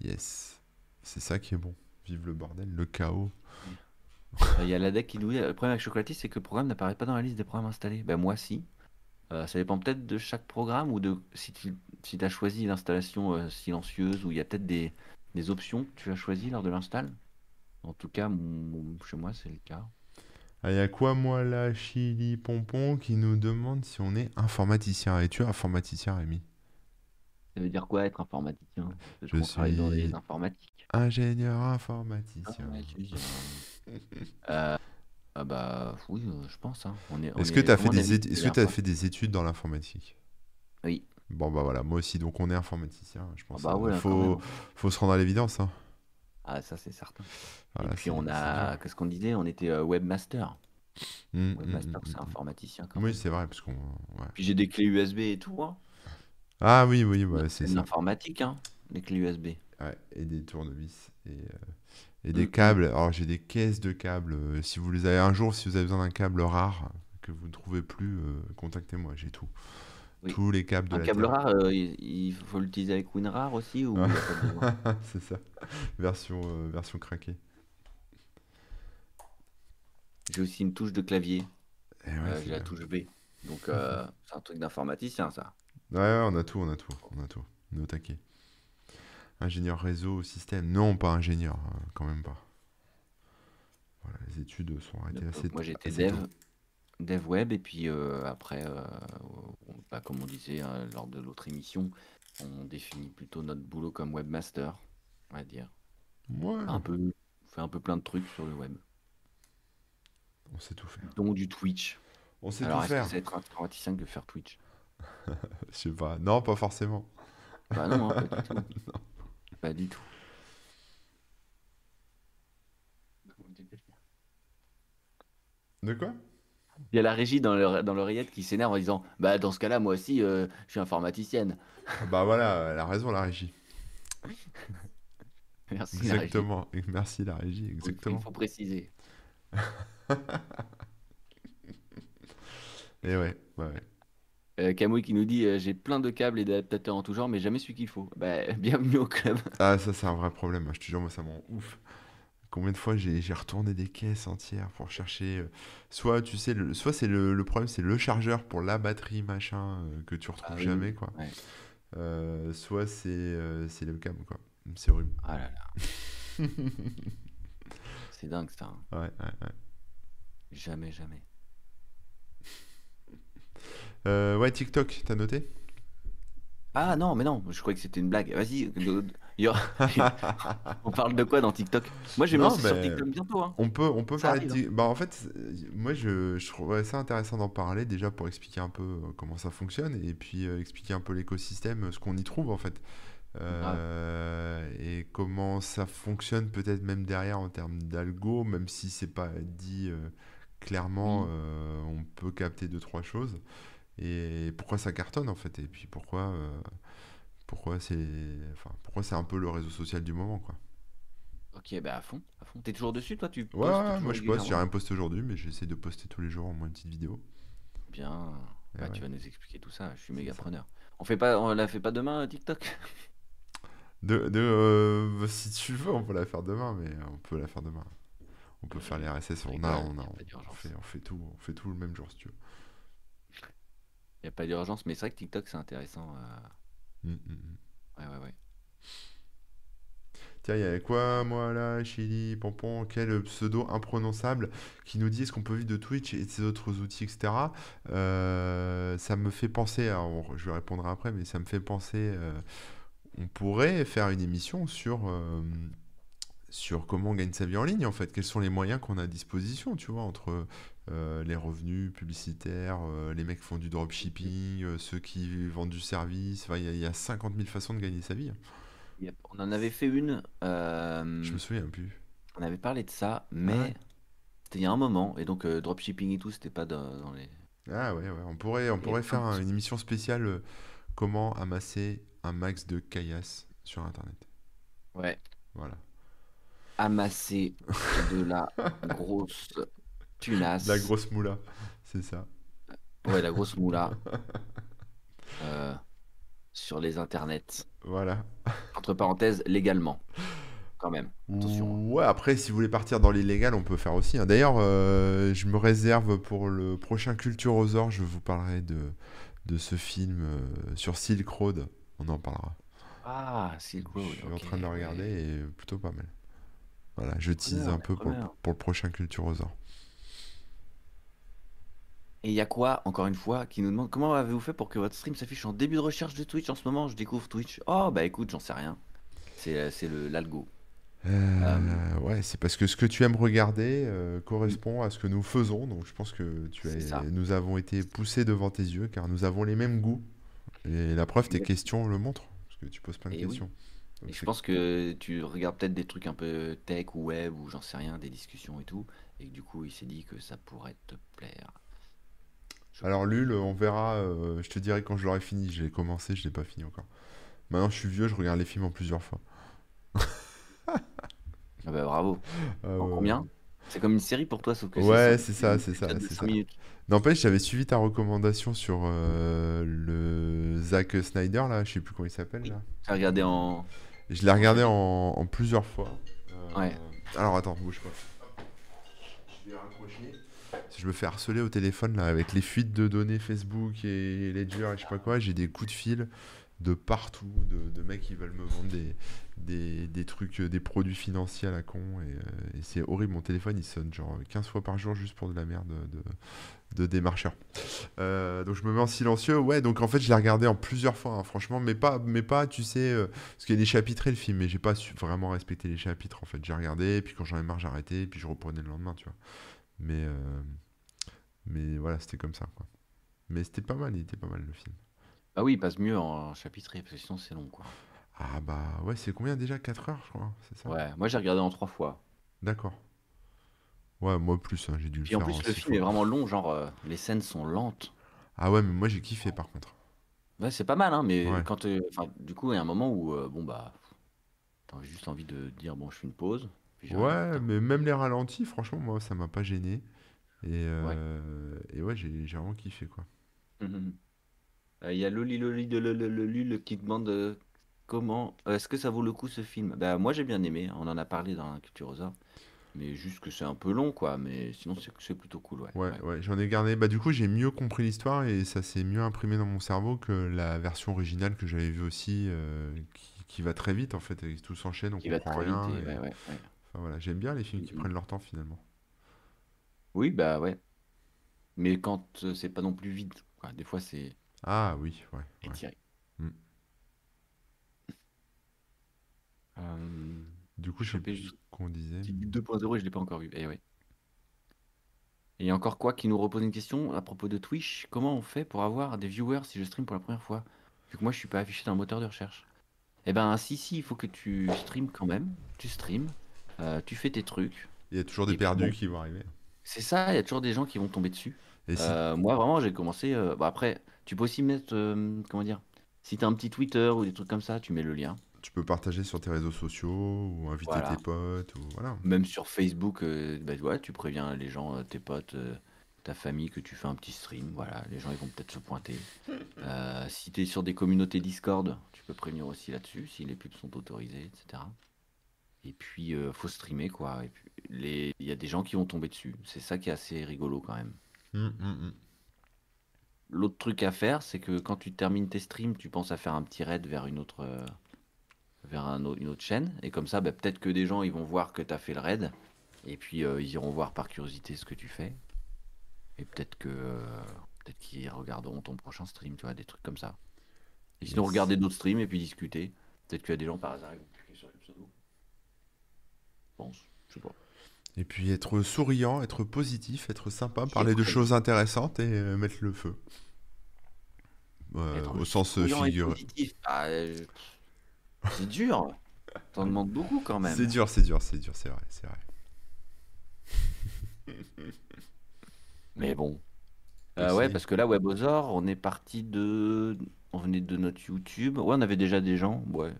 Yes. C'est ça qui est bon. Vive le bordel, le chaos. Il y a l'ADEC qui nous dit, le problème avec Chocolatier, c'est que le programme n'apparaît pas dans la liste des programmes installés. Ben moi, si. Euh, ça dépend peut-être de chaque programme ou de si tu si as choisi l'installation euh, silencieuse ou il y a peut-être des, des options que tu as choisies lors de l'install. En tout cas, chez moi, c'est le cas. Ah, il y a quoi, moi, là, Chili Pompon, qui nous demande si on est informaticien? Es-tu informaticien, Rémi? Ça veut dire quoi être informaticien? Je travaille dans les suis informatiques. ingénieur informaticien. Euh, ah bah oui, euh, je pense. hein. On est, on Est-ce que est tu as fait des des études, est-ce que tu dernière fait des études dans l'informatique? Oui. Bon, bah voilà, moi aussi, donc on est informaticien, je Ah pense. bah euh, ouais, quand faut, même. faut se rendre à l'évidence, hein. Ah, ça, c'est certain. Voilà, Et puis, on a, qu'est-ce qu'on disait? On était euh, webmaster. Mm, mm, Webmaster, mm, c'est informaticien quand Oui, même. c'est vrai, parce qu'on. ouais. Puis j'ai des clés USB et tout, hein. Ah oui, oui, fait c'est ça. l'informatique, hein, les clés USB. Ouais, et des tournevis et, euh, et des Mm, mm. câbles. Alors j'ai des caisses de câbles. euh, Si vous les avez un jour, si vous avez besoin d'un câble rare que vous ne trouvez plus, euh, contactez-moi, j'ai tout. Oui. Tous les câbles de Un la câble Terre. rare, euh, il, faut l'utiliser avec WinRAR aussi ou? [laughs] C'est ça. Version, euh, version craquée. J'ai aussi une touche de clavier. Et ouais, Euh, c'est j'ai la touche B. Donc, [laughs] c'est un truc d'informaticien, ça. Ouais, ouais, on a tout, on a tout, on a tout. On est au taquet. Ingénieur réseau, système. Non, pas ingénieur, euh, quand même pas. Voilà, les études sont arrêtées assez, Moi, j'étais dev, tôt. dev web, et puis euh, après, euh, bah, comme on disait hein, lors de l'autre émission, on définit plutôt notre boulot comme webmaster, on va dire. Ouais, Un peu, on fait un peu plein de trucs sur le web, on sait tout faire. dont du Twitch. On sait Alors, tout est-ce que faire. c'est être informaticien de faire Twitch? [laughs] Je sais pas. Non, pas forcément. Bah non, hein, pas du [laughs] tout. Pas du tout. De quoi? Il y a la régie dans l'ore- dans l'oreillette qui s'énerve en disant Bah, dans ce cas-là, moi aussi, euh, je suis informaticienne. Ah Bah voilà, elle a raison, la régie. [laughs] Merci, la régie. Exactement. Merci, la régie, exactement. Il faut préciser. [laughs] Et ouais, ouais, ouais. Euh, Camouille qui nous dit euh, J'ai plein de câbles et d'adaptateurs en tout genre, mais jamais celui qu'il faut. Bah, [laughs] bienvenue au club. Ah, ça, c'est un vrai problème. Je te jure, moi, ça m'en ouf. Combien de fois j'ai j'ai retourné des caisses entières pour chercher. euh, soit, tu sais, le, soit c'est le, le problème, c'est le chargeur pour la batterie, machin, euh, que tu retrouves Ah oui, jamais, quoi. ouais. Euh, soit c'est euh, c'est le câble, quoi. C'est horrible. Ah là là, [laughs] c'est dingue ça. hein. Ouais, ouais, ouais. Jamais, jamais. Euh, ouais, TikTok, t'as noté? Ah non, mais non, je croyais que c'était une blague. Vas-y, [laughs] on parle de quoi dans TikTok? Moi, je vais me lancer sur TikTok bientôt. Hein. On peut, on peut Ça parler de arrive, Tik- Bah, en fait, moi, je, je trouverais ça intéressant d'en parler, déjà pour expliquer un peu euh, comment ça fonctionne, et puis euh, expliquer un peu l'écosystème, ce qu'on y trouve, en fait. Euh, et comment ça fonctionne peut-être même derrière en termes d'algo, même si c'est pas dit euh, clairement, on peut capter deux, trois choses. Et pourquoi ça cartonne, en fait, et puis pourquoi, euh, pourquoi c'est, enfin, pourquoi c'est un peu le réseau social du moment, quoi? Ok, bah à fond, à fond. T'es toujours dessus, toi? Tu Ouais, moi je poste, j'ai rien posté aujourd'hui, mais j'essaie de poster tous les jours au moins une petite vidéo. Bien. Bah, ouais. tu vas nous expliquer tout ça. Je suis méga preneur. On fait pas, on la fait pas demain, TikTok? De, de, euh, si tu veux, on peut la faire demain, mais on peut la faire demain. On peut faire les RSS, on a, on a, on fait, on fait tout, on fait tout le même jour si tu veux. Il n'y a pas d'urgence, mais c'est vrai que TikTok, c'est intéressant. euh, Mm, mm, mm. Ouais, ouais, ouais. Tiens, il y a quoi, moi là, Chili, Pompon, quel pseudo imprononçable qui nous dit est-ce qu'on peut vivre de Twitch et de ses autres outils, etc. Euh, ça me fait penser, on- je vais répondre après, mais ça me fait penser, euh, on pourrait faire une émission sur, euh, sur comment on gagne sa vie en ligne, en fait. Quels sont les moyens qu'on a à disposition, tu vois, entre euh, les revenus publicitaires, euh, les mecs font du dropshipping, euh, ceux qui vendent du service. Il y, y a 50 000 façons de gagner sa vie. Yep. On en avait fait une. Je me souviens plus. On avait parlé de ça, mais ouais c'était il y a un moment. Et donc, dropshipping et tout, c'était pas dans, dans les. Ah ouais, ouais, on pourrait, on pourrait faire un une émission spéciale comment amasser un max de caillasse sur Internet. Ouais. Voilà. Amasser de la [laughs] grosse La grosse moula, c'est ça. Ouais, la grosse moula. [laughs] euh, sur les internets. Voilà. Entre parenthèses, légalement. Quand même. Attention. Ouais, après, si vous voulez partir dans l'illégal, on peut faire aussi. hein. D'ailleurs, euh, je me réserve pour le prochain Culture aux Ors, je vous parlerai de, de ce film euh, sur Silk Road. On en parlera. Ah, Silk Road. Je suis en train de le regarder et plutôt pas mal. Voilà, je tease un peu pour le, preneur. pour le prochain Culture aux Ors. Et il y a quoi, encore une fois, qui nous demande comment avez-vous fait pour que votre stream s'affiche en début de recherche de Twitch en ce moment? Je découvre Twitch. Oh, bah écoute, j'en sais rien. C'est euh, l'algo. Euh, ouais, c'est parce que ce que tu aimes regarder euh, correspond à ce que nous faisons. Donc je pense que tu nous avons été poussés devant tes yeux car nous avons les mêmes goûts. Et la preuve, tes questions le montrent. Parce que tu poses plein de Et oui. questions. Et je pense que tu regardes peut-être des trucs un peu tech ou web ou j'en sais rien, des discussions et tout. Et que du coup, il s'est dit que ça pourrait te plaire. Alors Lul, on verra, euh, je te dirai quand je l'aurai fini. Je l'ai commencé, je l'ai pas fini encore. Maintenant, je suis vieux, je regarde les films en plusieurs fois. Ah bah bravo. Ah En ouais, combien? C'est comme une série pour toi, sauf que Ouais, c'est c'est 5 ça, c'est ça, épisodes de c'est 5 ça. minutes. N'empêche, j'avais suivi ta recommandation sur euh, le Zack Snyder, là, je sais plus comment il s'appelle, Oui. là. J'ai regardé en. Je l'ai regardé en, en plusieurs fois. Euh, Ouais. Alors attends, bouge pas. Je vais raccrocher. Je me fais harceler au téléphone là avec les fuites de données Facebook et Ledger et je sais pas quoi, j'ai des coups de fil de partout, de, mecs qui veulent me vendre des, des, trucs, euh, des produits financiers à la con et, euh, et c'est horrible. Mon téléphone il sonne genre 15 fois par jour juste pour de la merde de, démarcheurs. Euh, donc je me mets en silencieux. Ouais, donc en fait je l'ai regardé en plusieurs fois, hein, franchement, mais pas, mais pas, tu sais, parce qu'il y a des chapitrés le film, mais j'ai pas vraiment respecter les chapitres en fait. J'ai regardé, puis quand j'en ai marre, j'ai arrêté, puis je reprenais le lendemain, tu vois. Mais, euh, mais voilà, c'était comme ça, quoi. Mais c'était pas mal, il était pas mal le film. Ah oui, il passe mieux en chapitré, parce que sinon c'est long, quoi. Ah bah ouais, c'est combien déjà? 4 heures, je crois, c'est ça? Ouais, moi j'ai regardé en trois fois. D'accord. Ouais, moi plus, hein, j'ai dû le Puis en plus, en le film est vraiment long, genre euh, les scènes sont lentes. Ah ouais, mais moi j'ai kiffé par contre. Ouais, c'est pas mal, hein, mais Ouais. quand. euh, du coup, il y a un moment où, euh, bon, bah. T'as juste envie de dire, bon, je fais une pause. Puis Ouais, mais même les ralentis, franchement, moi ça m'a pas gêné. Et, euh, et ouais, j'ai j'ai vraiment kiffé quoi. Mhm. Euh, Il y a Loli Loli de le, le- le- Lul qui demande euh, comment. Est-ce que ça vaut le coup ce film? Bah, moi j'ai bien aimé, on en a parlé dans Culturosa. Mais juste que c'est un peu long, quoi. Mais sinon, c'est plutôt cool, ouais. Ouais, ouais. ouais, j'en ai gardé. Bah, du coup, j'ai mieux compris l'histoire et ça s'est mieux imprimé dans mon cerveau que la version originale que j'avais vue aussi, qui, qui va très vite en fait. et tout s'enchaîne, on comprend rien. et- ouais, ouais, ouais. Enfin, voilà, j'aime bien les films qui prennent leur temps finalement. Oui, bah ouais. Mais quand euh, c'est pas non plus vide, quoi. Des fois, c'est Ah oui, ouais, ouais. étiré. Mm. Euh, Du coup, je sais Chopé plus ce juste- qu'on disait. Petit Guide 2.0 et je l'ai pas encore vu. Et ouais. Et encore quoi qui nous repose une question à propos de Twitch? Comment on fait pour avoir des viewers si je stream pour la première fois? Vu que moi je suis pas affiché dans le moteur de recherche. Eh ben si si, il faut que tu streames quand même. Tu streams, euh, tu fais tes trucs. Il y a toujours des Et puis perdus bon. qui vont arriver. C'est ça, il y a toujours des gens qui vont tomber dessus. Et si, Euh, moi vraiment j'ai commencé. euh, bah, après, tu peux aussi mettre euh, comment dire. Si t'as un petit Twitter ou des trucs comme ça, tu mets le lien. tu peux partager sur tes réseaux sociaux ou inviter Voilà. tes potes ou voilà. Même sur Facebook, euh, bah, ouais, tu préviens les gens, euh, tes potes, euh, ta famille que tu fais un petit stream. Voilà, les gens ils vont peut-être se pointer. Euh, si tu es sur des communautés Discord, tu peux prévenir aussi là-dessus si les pubs sont autorisées, etc. Et puis euh, faut streamer quoi. Et puis les, il y a des gens qui vont tomber dessus. C'est ça qui est assez rigolo quand même. Hum, hum, hum. L'autre truc à faire, c'est que quand tu termines tes streams, tu penses à faire un petit raid vers une autre, euh, vers un autre- une autre chaîne. Et comme ça, bah, peut-être que des gens ils vont voir que tu as fait le raid. Et puis euh, ils iront voir par curiosité ce que tu fais. Et peut-être que peut-être qu'ils regarderont ton prochain stream, tu vois, des trucs comme ça. Et sinon, Yes. regarder d'autres streams et puis discuter. Peut-être qu'il y a des gens par hasard qui vont cliquer sur le pseudo. Je pense, je sais pas. Et puis être souriant, être positif, être sympa, parler de choses intéressantes et euh, mettre le feu. Euh, au sens euh, figuré. ah, euh, c'est dur. T'en [laughs] demandes beaucoup quand même. C'est dur, c'est dur, c'est dur, c'est vrai, c'est vrai. [laughs] Mais bon. Euh, ouais, parce que là, Webosaur, on est parti de. On venait de notre YouTube. Ouais, on avait déjà des gens. Ouais.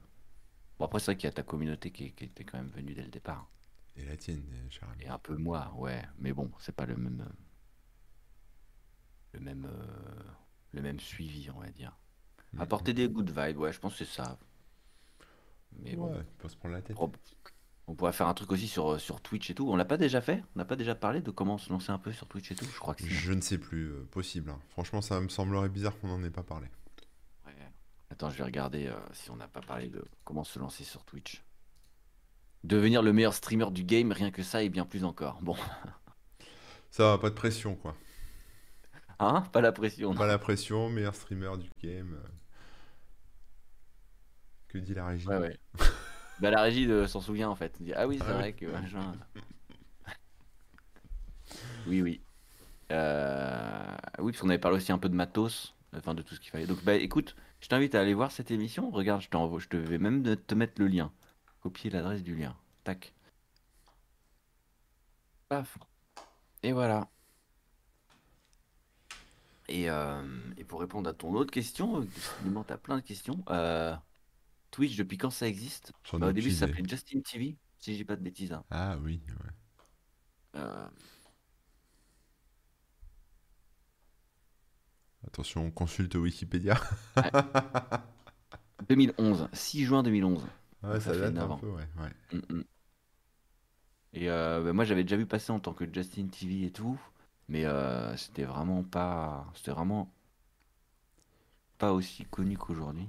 Bon, après, c'est vrai qu'il y a ta communauté qui, qui était quand même venue dès le départ. Et la tienne, euh, ami. Et un peu moi, ouais. Mais bon, c'est pas le même. euh, Le même. euh, Le même suivi, on va dire. Mhm. Apporter des good vibes, ouais, je pense que c'est ça. Mais bon. Se prendre la tête. On pourrait faire un truc aussi sur, sur Twitch et tout. On l'a pas déjà fait? On n'a pas déjà parlé de comment se lancer un peu sur Twitch et tout? Je crois que. Je ne sais plus, euh, possible. hein. Franchement, ça me semblerait bizarre qu'on n'en ait pas parlé. Attends, je vais regarder euh, si on n'a pas parlé de comment se lancer sur Twitch. Devenir le meilleur streamer du game, rien que ça et bien plus encore. Bon, Ça va, pas de pression, quoi. hein? Pas la pression. Pas la pression, meilleur streamer du game. euh. Que dit la régie? Ouais, ouais. bah, la régie s'en souvient en fait. Dit, ah oui, c'est Ah vrai que machin. Oui, oui. Euh, Oui, parce qu'on avait parlé aussi un peu de matos, enfin de tout ce qu'il fallait. Donc, bah écoute, Je t'invite à aller voir cette émission. Regarde, je t'envoie, je te vais même te mettre le lien. Copier l'adresse du lien. Tac. Paf. Et voilà. Et, euh, et pour répondre à ton autre question, euh, décidément, t'as plein de questions. Euh, Twitch, depuis quand ça existe? Bah, Au début, ça s'appelait Justin TV, si dis pas de bêtises. hein. Ah oui, ouais. Euh, Attention, on consulte Wikipédia. 2011, 6 juin 2011. Ouais, Donc, ça, ça date un avant. peu, ouais. ouais. Mm, mm. Et euh, bah, moi, j'avais déjà vu passer en tant que Justin TV et tout, mais euh, c'était vraiment pas, c'était vraiment pas aussi connu qu'aujourd'hui.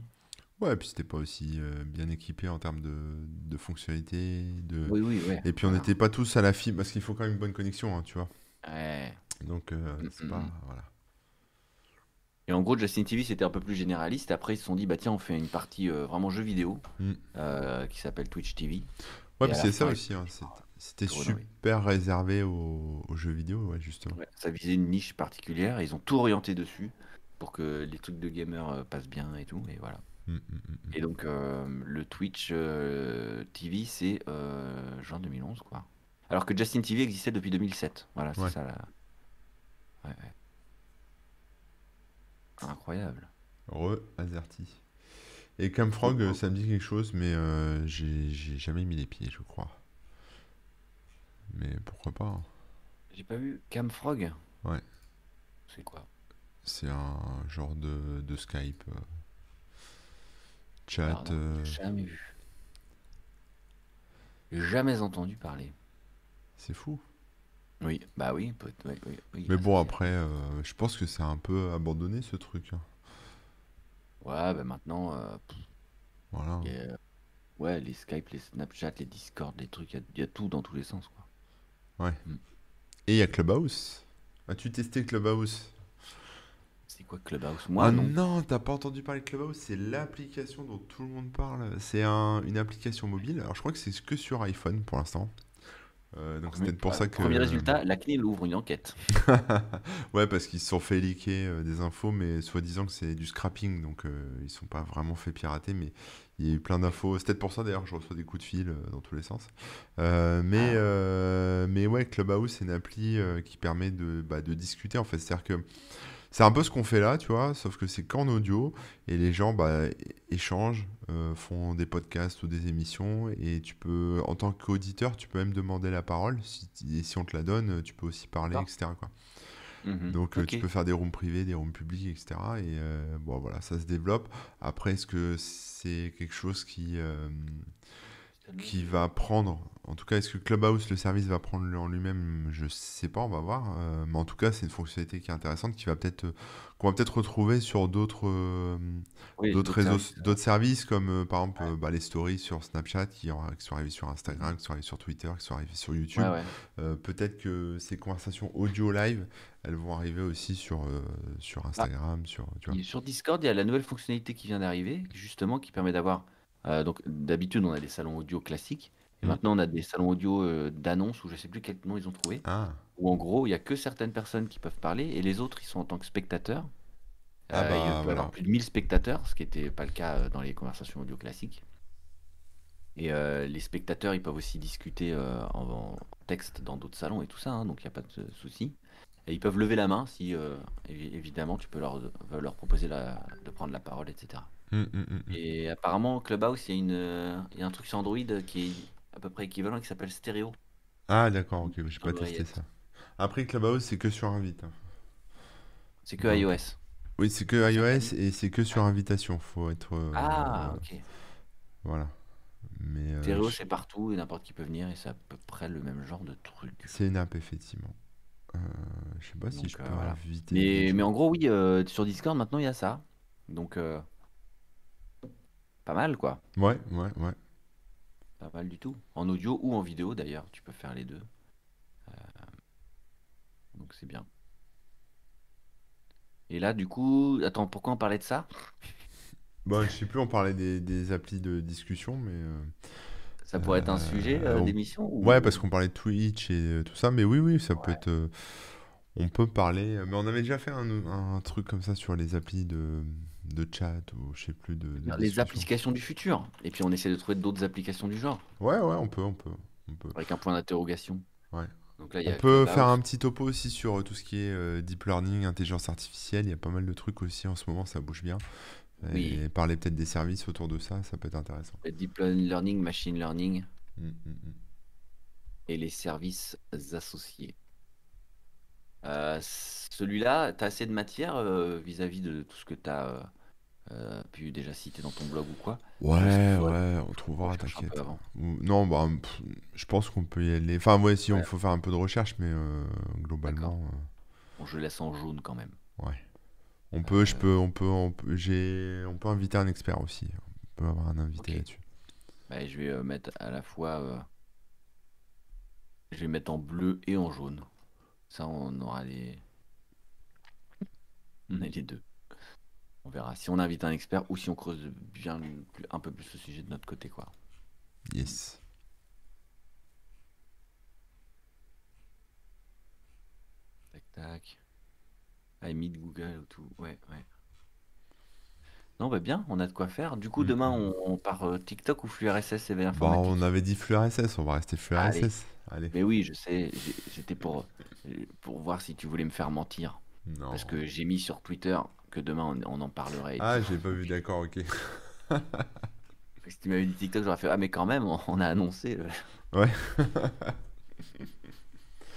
Ouais, et puis c'était pas aussi euh, bien équipé en termes de, de fonctionnalités. De... Oui, oui, ouais. Et puis on voilà. n'était pas tous à la fibre, parce qu'il faut quand même une bonne connexion, hein, tu vois. Ouais. Donc Mm, c'est pas. Voilà. Et en gros, Justin TV, c'était un peu plus généraliste. Après, ils se sont dit, bah tiens, on fait une partie euh, vraiment jeu vidéo Mm. euh, qui s'appelle Twitch TV. Ouais, c'est ça aussi. hein, C'était super réservé aux, aux jeux vidéo, ouais, justement. Ouais, ça visait une niche particulière. Ils ont tout orienté dessus pour que les trucs de gamer euh, passent bien et tout. Et voilà. Mm, mm. Et donc, euh, le Twitch TV, c'est juin 2011, quoi. Alors que Justin TV existait depuis 2007. Voilà, c'est Ouais. ça la. Ouais, ouais. Incroyable. Re Azerty. Et Camfrog, euh, ça me dit quelque chose, mais euh, j'ai j'ai jamais mis les pieds, je crois. Mais pourquoi pas hein. J'ai pas vu Camfrog? Ouais. C'est quoi? C'est un genre de, de Skype. euh, chat. Pardon, euh, Jamais vu. Jamais entendu parler. c'est fou. Oui, bah oui, peut oui, oui, oui, Mais ça, bon, c'est- après, euh, je pense que c'est un peu abandonné ce truc. hein. Ouais, bah maintenant, euh, pff, Voilà. y a- ouais, les Skype, les Snapchat, les Discord, les trucs, il y, a- y a tout dans tous les sens, quoi. Et il y a Clubhouse. As-tu testé Clubhouse? C'est quoi Clubhouse? Moi, Ah non. non, t'as pas entendu parler de Clubhouse? C'est l'application dont tout le monde parle. C'est un- une application mobile. Alors je crois que c'est que sur iPhone pour l'instant. Euh, donc peut-être pour ça que. Premier résultat, la CNIL ouvre une enquête. [laughs] ouais, parce qu'ils se sont fait leaker euh, des infos, mais soi-disant que c'est du scrapping, donc euh, ils sont pas vraiment fait pirater, mais il y a eu plein d'infos. C'est peut-être pour ça d'ailleurs que je reçois des coups de fil euh, dans tous les sens. Euh, mais, Ah. mais ouais, Clubhouse, c'est une appli qui permet de, bah, de discuter en fait. C'est-à-dire que c'est un peu ce qu'on fait là, tu vois, sauf que c'est qu'en audio et les gens bah, échangent, euh, font des podcasts ou des émissions et tu peux, en tant qu'auditeur, tu peux même demander la parole. Si, et si on te la donne, tu peux aussi parler, etc. Quoi. Mhm. Donc euh, tu peux faire des rooms privés, des rooms publics, etc. Et euh, bon voilà, ça se développe. Après, est-ce que c'est quelque chose qui, euh, qui va prendre, en tout cas, est-ce que Clubhouse, le service, va prendre en lui-même? Je sais pas, on va voir. Euh, mais en tout cas, c'est une fonctionnalité qui est intéressante, qui va peut-être, euh, qu'on va peut-être retrouver sur d'autres, euh, Oui, d'autres réseaux, services. d'autres services, comme euh, par exemple bah, les stories sur Snapchat, qui, qui sont arrivés sur Instagram, qui sont arrivés sur Twitter, qui sont arrivés sur YouTube. Ouais, ouais. Peut-être que ces conversations audio live, elles vont arriver aussi sur, sur Instagram, sur, tu vois. Et Sur Discord, il y a la nouvelle fonctionnalité qui vient d'arriver, justement, qui permet d'avoir. Euh, donc, d'habitude, on a des salons audio classiques. Et Mhm. maintenant, on a des salons audio euh, d'annonces, ou je sais plus quel nom ils ont trouvé. Ah, Où en gros, il y a que certaines personnes qui peuvent parler, et les autres, ils sont en tant que spectateurs. Ah Euh, bah, il peut y voilà. avoir plus de 1000 spectateurs, ce qui n'était pas le cas euh, dans les conversations audio classiques. Et euh, les spectateurs, ils peuvent aussi discuter euh, en, en texte dans d'autres salons et tout ça, hein, donc il n'y a pas de souci. Et ils peuvent lever la main si, euh, évi- évidemment, tu peux leur, leur proposer la- de prendre la parole, etc. Hum, hum, hum. Et apparemment, Clubhouse, il y, a une, euh, il y a un truc sur Android qui est à peu près équivalent qui s'appelle Stereo. Ah, d'accord, ok, j'ai pas Dans testé ça. Après, Clubhouse, c'est que sur invite. hein. C'est que iOS. Oui, c'est que iOS et c'est que sur invitation. Faut être. euh, Ah, ok. Voilà. Mais euh, Stereo, je- c'est partout et n'importe qui peut venir et c'est à peu près le même genre de truc. c'est une app, effectivement. Euh, je sais pas si Donc, je euh, peux voilà. inviter. Mais, gens. mais en gros, oui, euh, sur Discord, maintenant, il y a ça. Donc, euh, pas mal, quoi. Ouais, ouais, ouais. Pas mal du tout. En audio ou en vidéo, d'ailleurs. Tu peux faire les deux. Euh, donc, c'est bien. Et là, du coup, attends, pourquoi on parlait de ça? Bon, je sais plus, on parlait des, des applis de discussion, mais. euh, Ça pourrait être un sujet Euh, on- d'émission ou... Ouais, parce qu'on parlait de Twitch et tout ça, mais oui, oui, ça peut être. on peut parler, mais on avait déjà fait un, un truc comme ça sur les applis de, de chat ou je sais plus de, de Les applications du futur. Et puis on essaie de trouver d'autres applications du genre, Ouais, ouais, on peut, on peut, on peut. avec un point d'interrogation. Ouais. Donc là, y On a peut faire un petit topo aussi sur euh, tout ce qui est euh, deep learning, intelligence artificielle. Il y a pas mal de trucs aussi en ce moment, ça bouge bien. Oui. Et parler peut-être des services autour de ça, ça peut être intéressant. Deep learning, machine learning Mm, mm, mm. et les services associés. Euh, celui-là, tu as assez de matière euh, vis-à-vis de tout ce que tu as pu déjà citer dans ton blog ou quoi? Ouais, ouais, on trouvera, t'inquiète. Non, bah, pff, je pense qu'on peut y aller. Enfin, ouais, si, on Ouais. faut faire un peu de recherche, mais euh, globalement, Bon, je laisse en jaune quand même. euh, ouais. On peut, je Euh. peux, on peut, on peut, j'ai, on peut inviter un expert aussi. On peut avoir un invité là-dessus. Bah, je vais euh, mettre à la fois. euh, je vais mettre en bleu et en jaune. Ça, on aura les. On les deux. On verra si on invite un expert ou si on creuse bien plus- un peu plus le sujet de notre côté, quoi. Yes. Tac, tac. Ah, Meet Google ou tout. Ouais, ouais. Non, bah bien, on a de quoi faire. Du coup, Mm. demain, on, on part euh, TikTok ou flux RSS et Bah, informatique. on avait dit flux RSS, on va rester flux Allez. RSS. Allez. Mais oui, je sais, j'ai- j'étais pour, euh, pour voir si tu voulais me faire mentir. Non. Parce que j'ai mis sur Twitter que demain on, on en parlerait. et Ah, tout. j'ai pas vu, d'accord, ok. Si tu m'avais dit TikTok, j'aurais fait Ah, mais quand même, on, on a annoncé. Ouais. [laughs]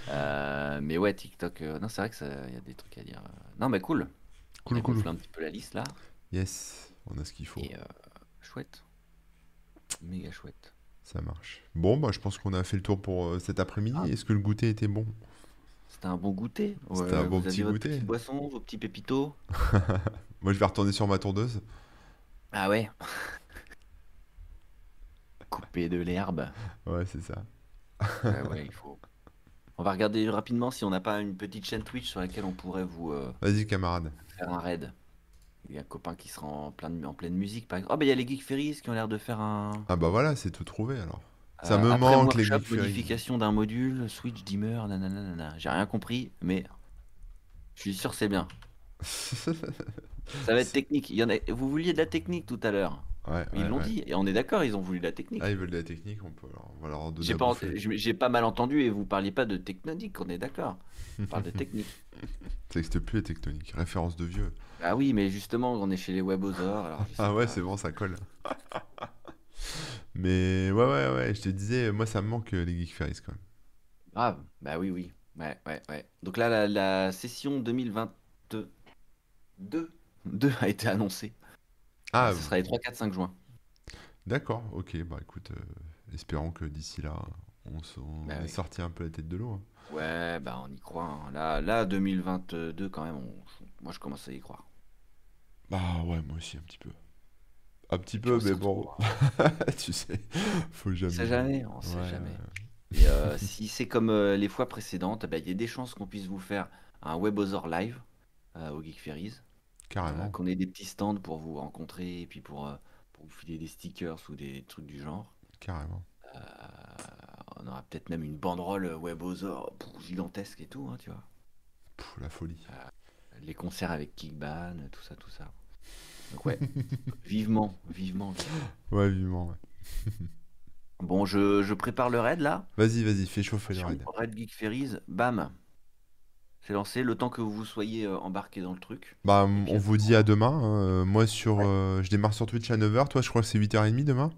Euh, mais ouais, TikTok, euh, non, c'est vrai que ça, y a des trucs à dire. Non, mais cool. Cool, On a cool. gonflé un petit peu la liste là. Yes, on a ce qu'il faut. Et euh, chouette. Méga chouette. Ça marche. Bon, bah, je pense qu'on a fait le tour pour euh, cet après-midi. Ah. Est-ce que le goûter était bon? C'était un bon goûter. C'était un bon vous petit goûter. petite boisson, vos petits pépitos. [laughs] Moi, je vais retourner sur ma tondeuse. Ah ouais. [laughs] Couper de l'herbe. Ouais, c'est ça. Ouais, ouais, [laughs] il faut. On va regarder rapidement si on n'a pas une petite chaîne Twitch sur laquelle on pourrait vous euh, Vas-y, camarade. faire un raid. Il y a un copain qui sera en, plein de- en pleine musique, par exemple. Oh, bah il y a les Geek Ferries qui ont l'air de faire un. Ah, bah voilà, c'est tout trouvé alors. Ça me après manque, les Geek modification d'un module, switch dimmer, nanana. nanana. J'ai rien compris, mais je suis sûr que c'est bien. [laughs] Ça va être technique. Il y en a... Vous vouliez de la technique tout à l'heure. Ouais, Ils ouais, l'ont ouais. dit, et on est d'accord, ils ont voulu de la technique. Ah, ils veulent de la technique, on peut leur, on va leur donner J'ai pas, j'ai mal entendu et vous parliez pas de technonique, on est d'accord. On parle de technique. [laughs] Ça n'existe plus les tectoniques. Référence de vieux. Ah oui, mais justement, on est chez les webosaures. alors Ah ouais, c'est bon, ça colle. [laughs] Mais ouais, ouais, ouais, je te disais, moi ça me manque euh, les Geek Ferries quand même. Grave, bah oui, oui. Ouais, ouais, ouais. Donc là, la, la session 2022 2 a été annoncée. Ah, Ce sera les 3, 4, 5 juin. d'accord, ok, bah écoute, euh, espérons que d'ici là, on, on Bah est oui. sorti un peu la tête de l'eau. hein. Ouais, bah on y croit. hein. Là, là, 2022, quand même, on- moi je commence à y croire. Bah ouais, moi aussi un petit peu. Un petit on peu, mais bon, [laughs] tu sais, faut On jamais. sait jamais, on sait Ouais, jamais. [laughs] Et euh, si c'est comme euh, les fois précédentes, bah, il y a des chances qu'on puisse vous faire un webosaur live euh, au Geek Ferries. Carrément. Euh, qu'on ait des petits stands pour vous rencontrer et puis pour, euh, pour vous filer des stickers ou des trucs du genre. Carrément. Euh, on aura peut-être même une banderole webosaur gigantesque et tout, hein, tu vois. Pff, la folie. Les concerts avec Kickban, tout ça, tout ça. Donc ouais, [laughs] vivement, vivement. Ouais, vivement, ouais. Bon, je, je prépare le raid là. Vas-y, vas-y, fais chauffer le raid. Raid Geek Ferries, bam. C'est lancé, le temps que vous soyez euh, embarqué dans le truc. Bah, on vous dit à demain. hein. Euh, moi, sur, Ouais. euh, je démarre sur Twitch à 9h. Toi, je crois que c'est 8h30 demain.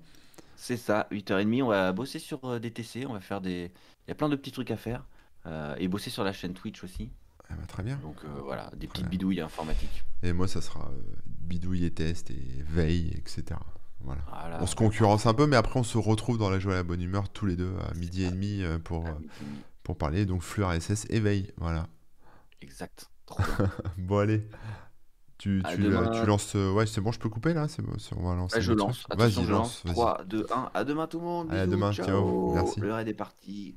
C'est ça, 8h30, on va bosser sur des TC, on va faire des... Il y a plein de petits trucs à faire. euh, et bosser sur la chaîne Twitch aussi. Ah bah, très bien. Donc voilà, des petites bien. bidouilles informatiques. Et moi, ça sera bidouille et test et veille, etc. Voilà. Voilà. On se concurrence un peu, mais après, on se retrouve dans la joie et la bonne humeur tous les deux à midi et demi pour, pour parler. Donc, flux RSS et veille. Voilà. Exact. Trop bien. [laughs] Bon, allez. Tu, À tu, demain. tu lances. euh, ouais, c'est bon, je peux couper là? C'est bon, on va lancer. Ouais, je lance. Attention, Vas-y, je lance. lance. vas-y. 3, 2, 1. À demain tout le monde. Allez, à Bisous, demain, ciao. Merci. Le raid est parti.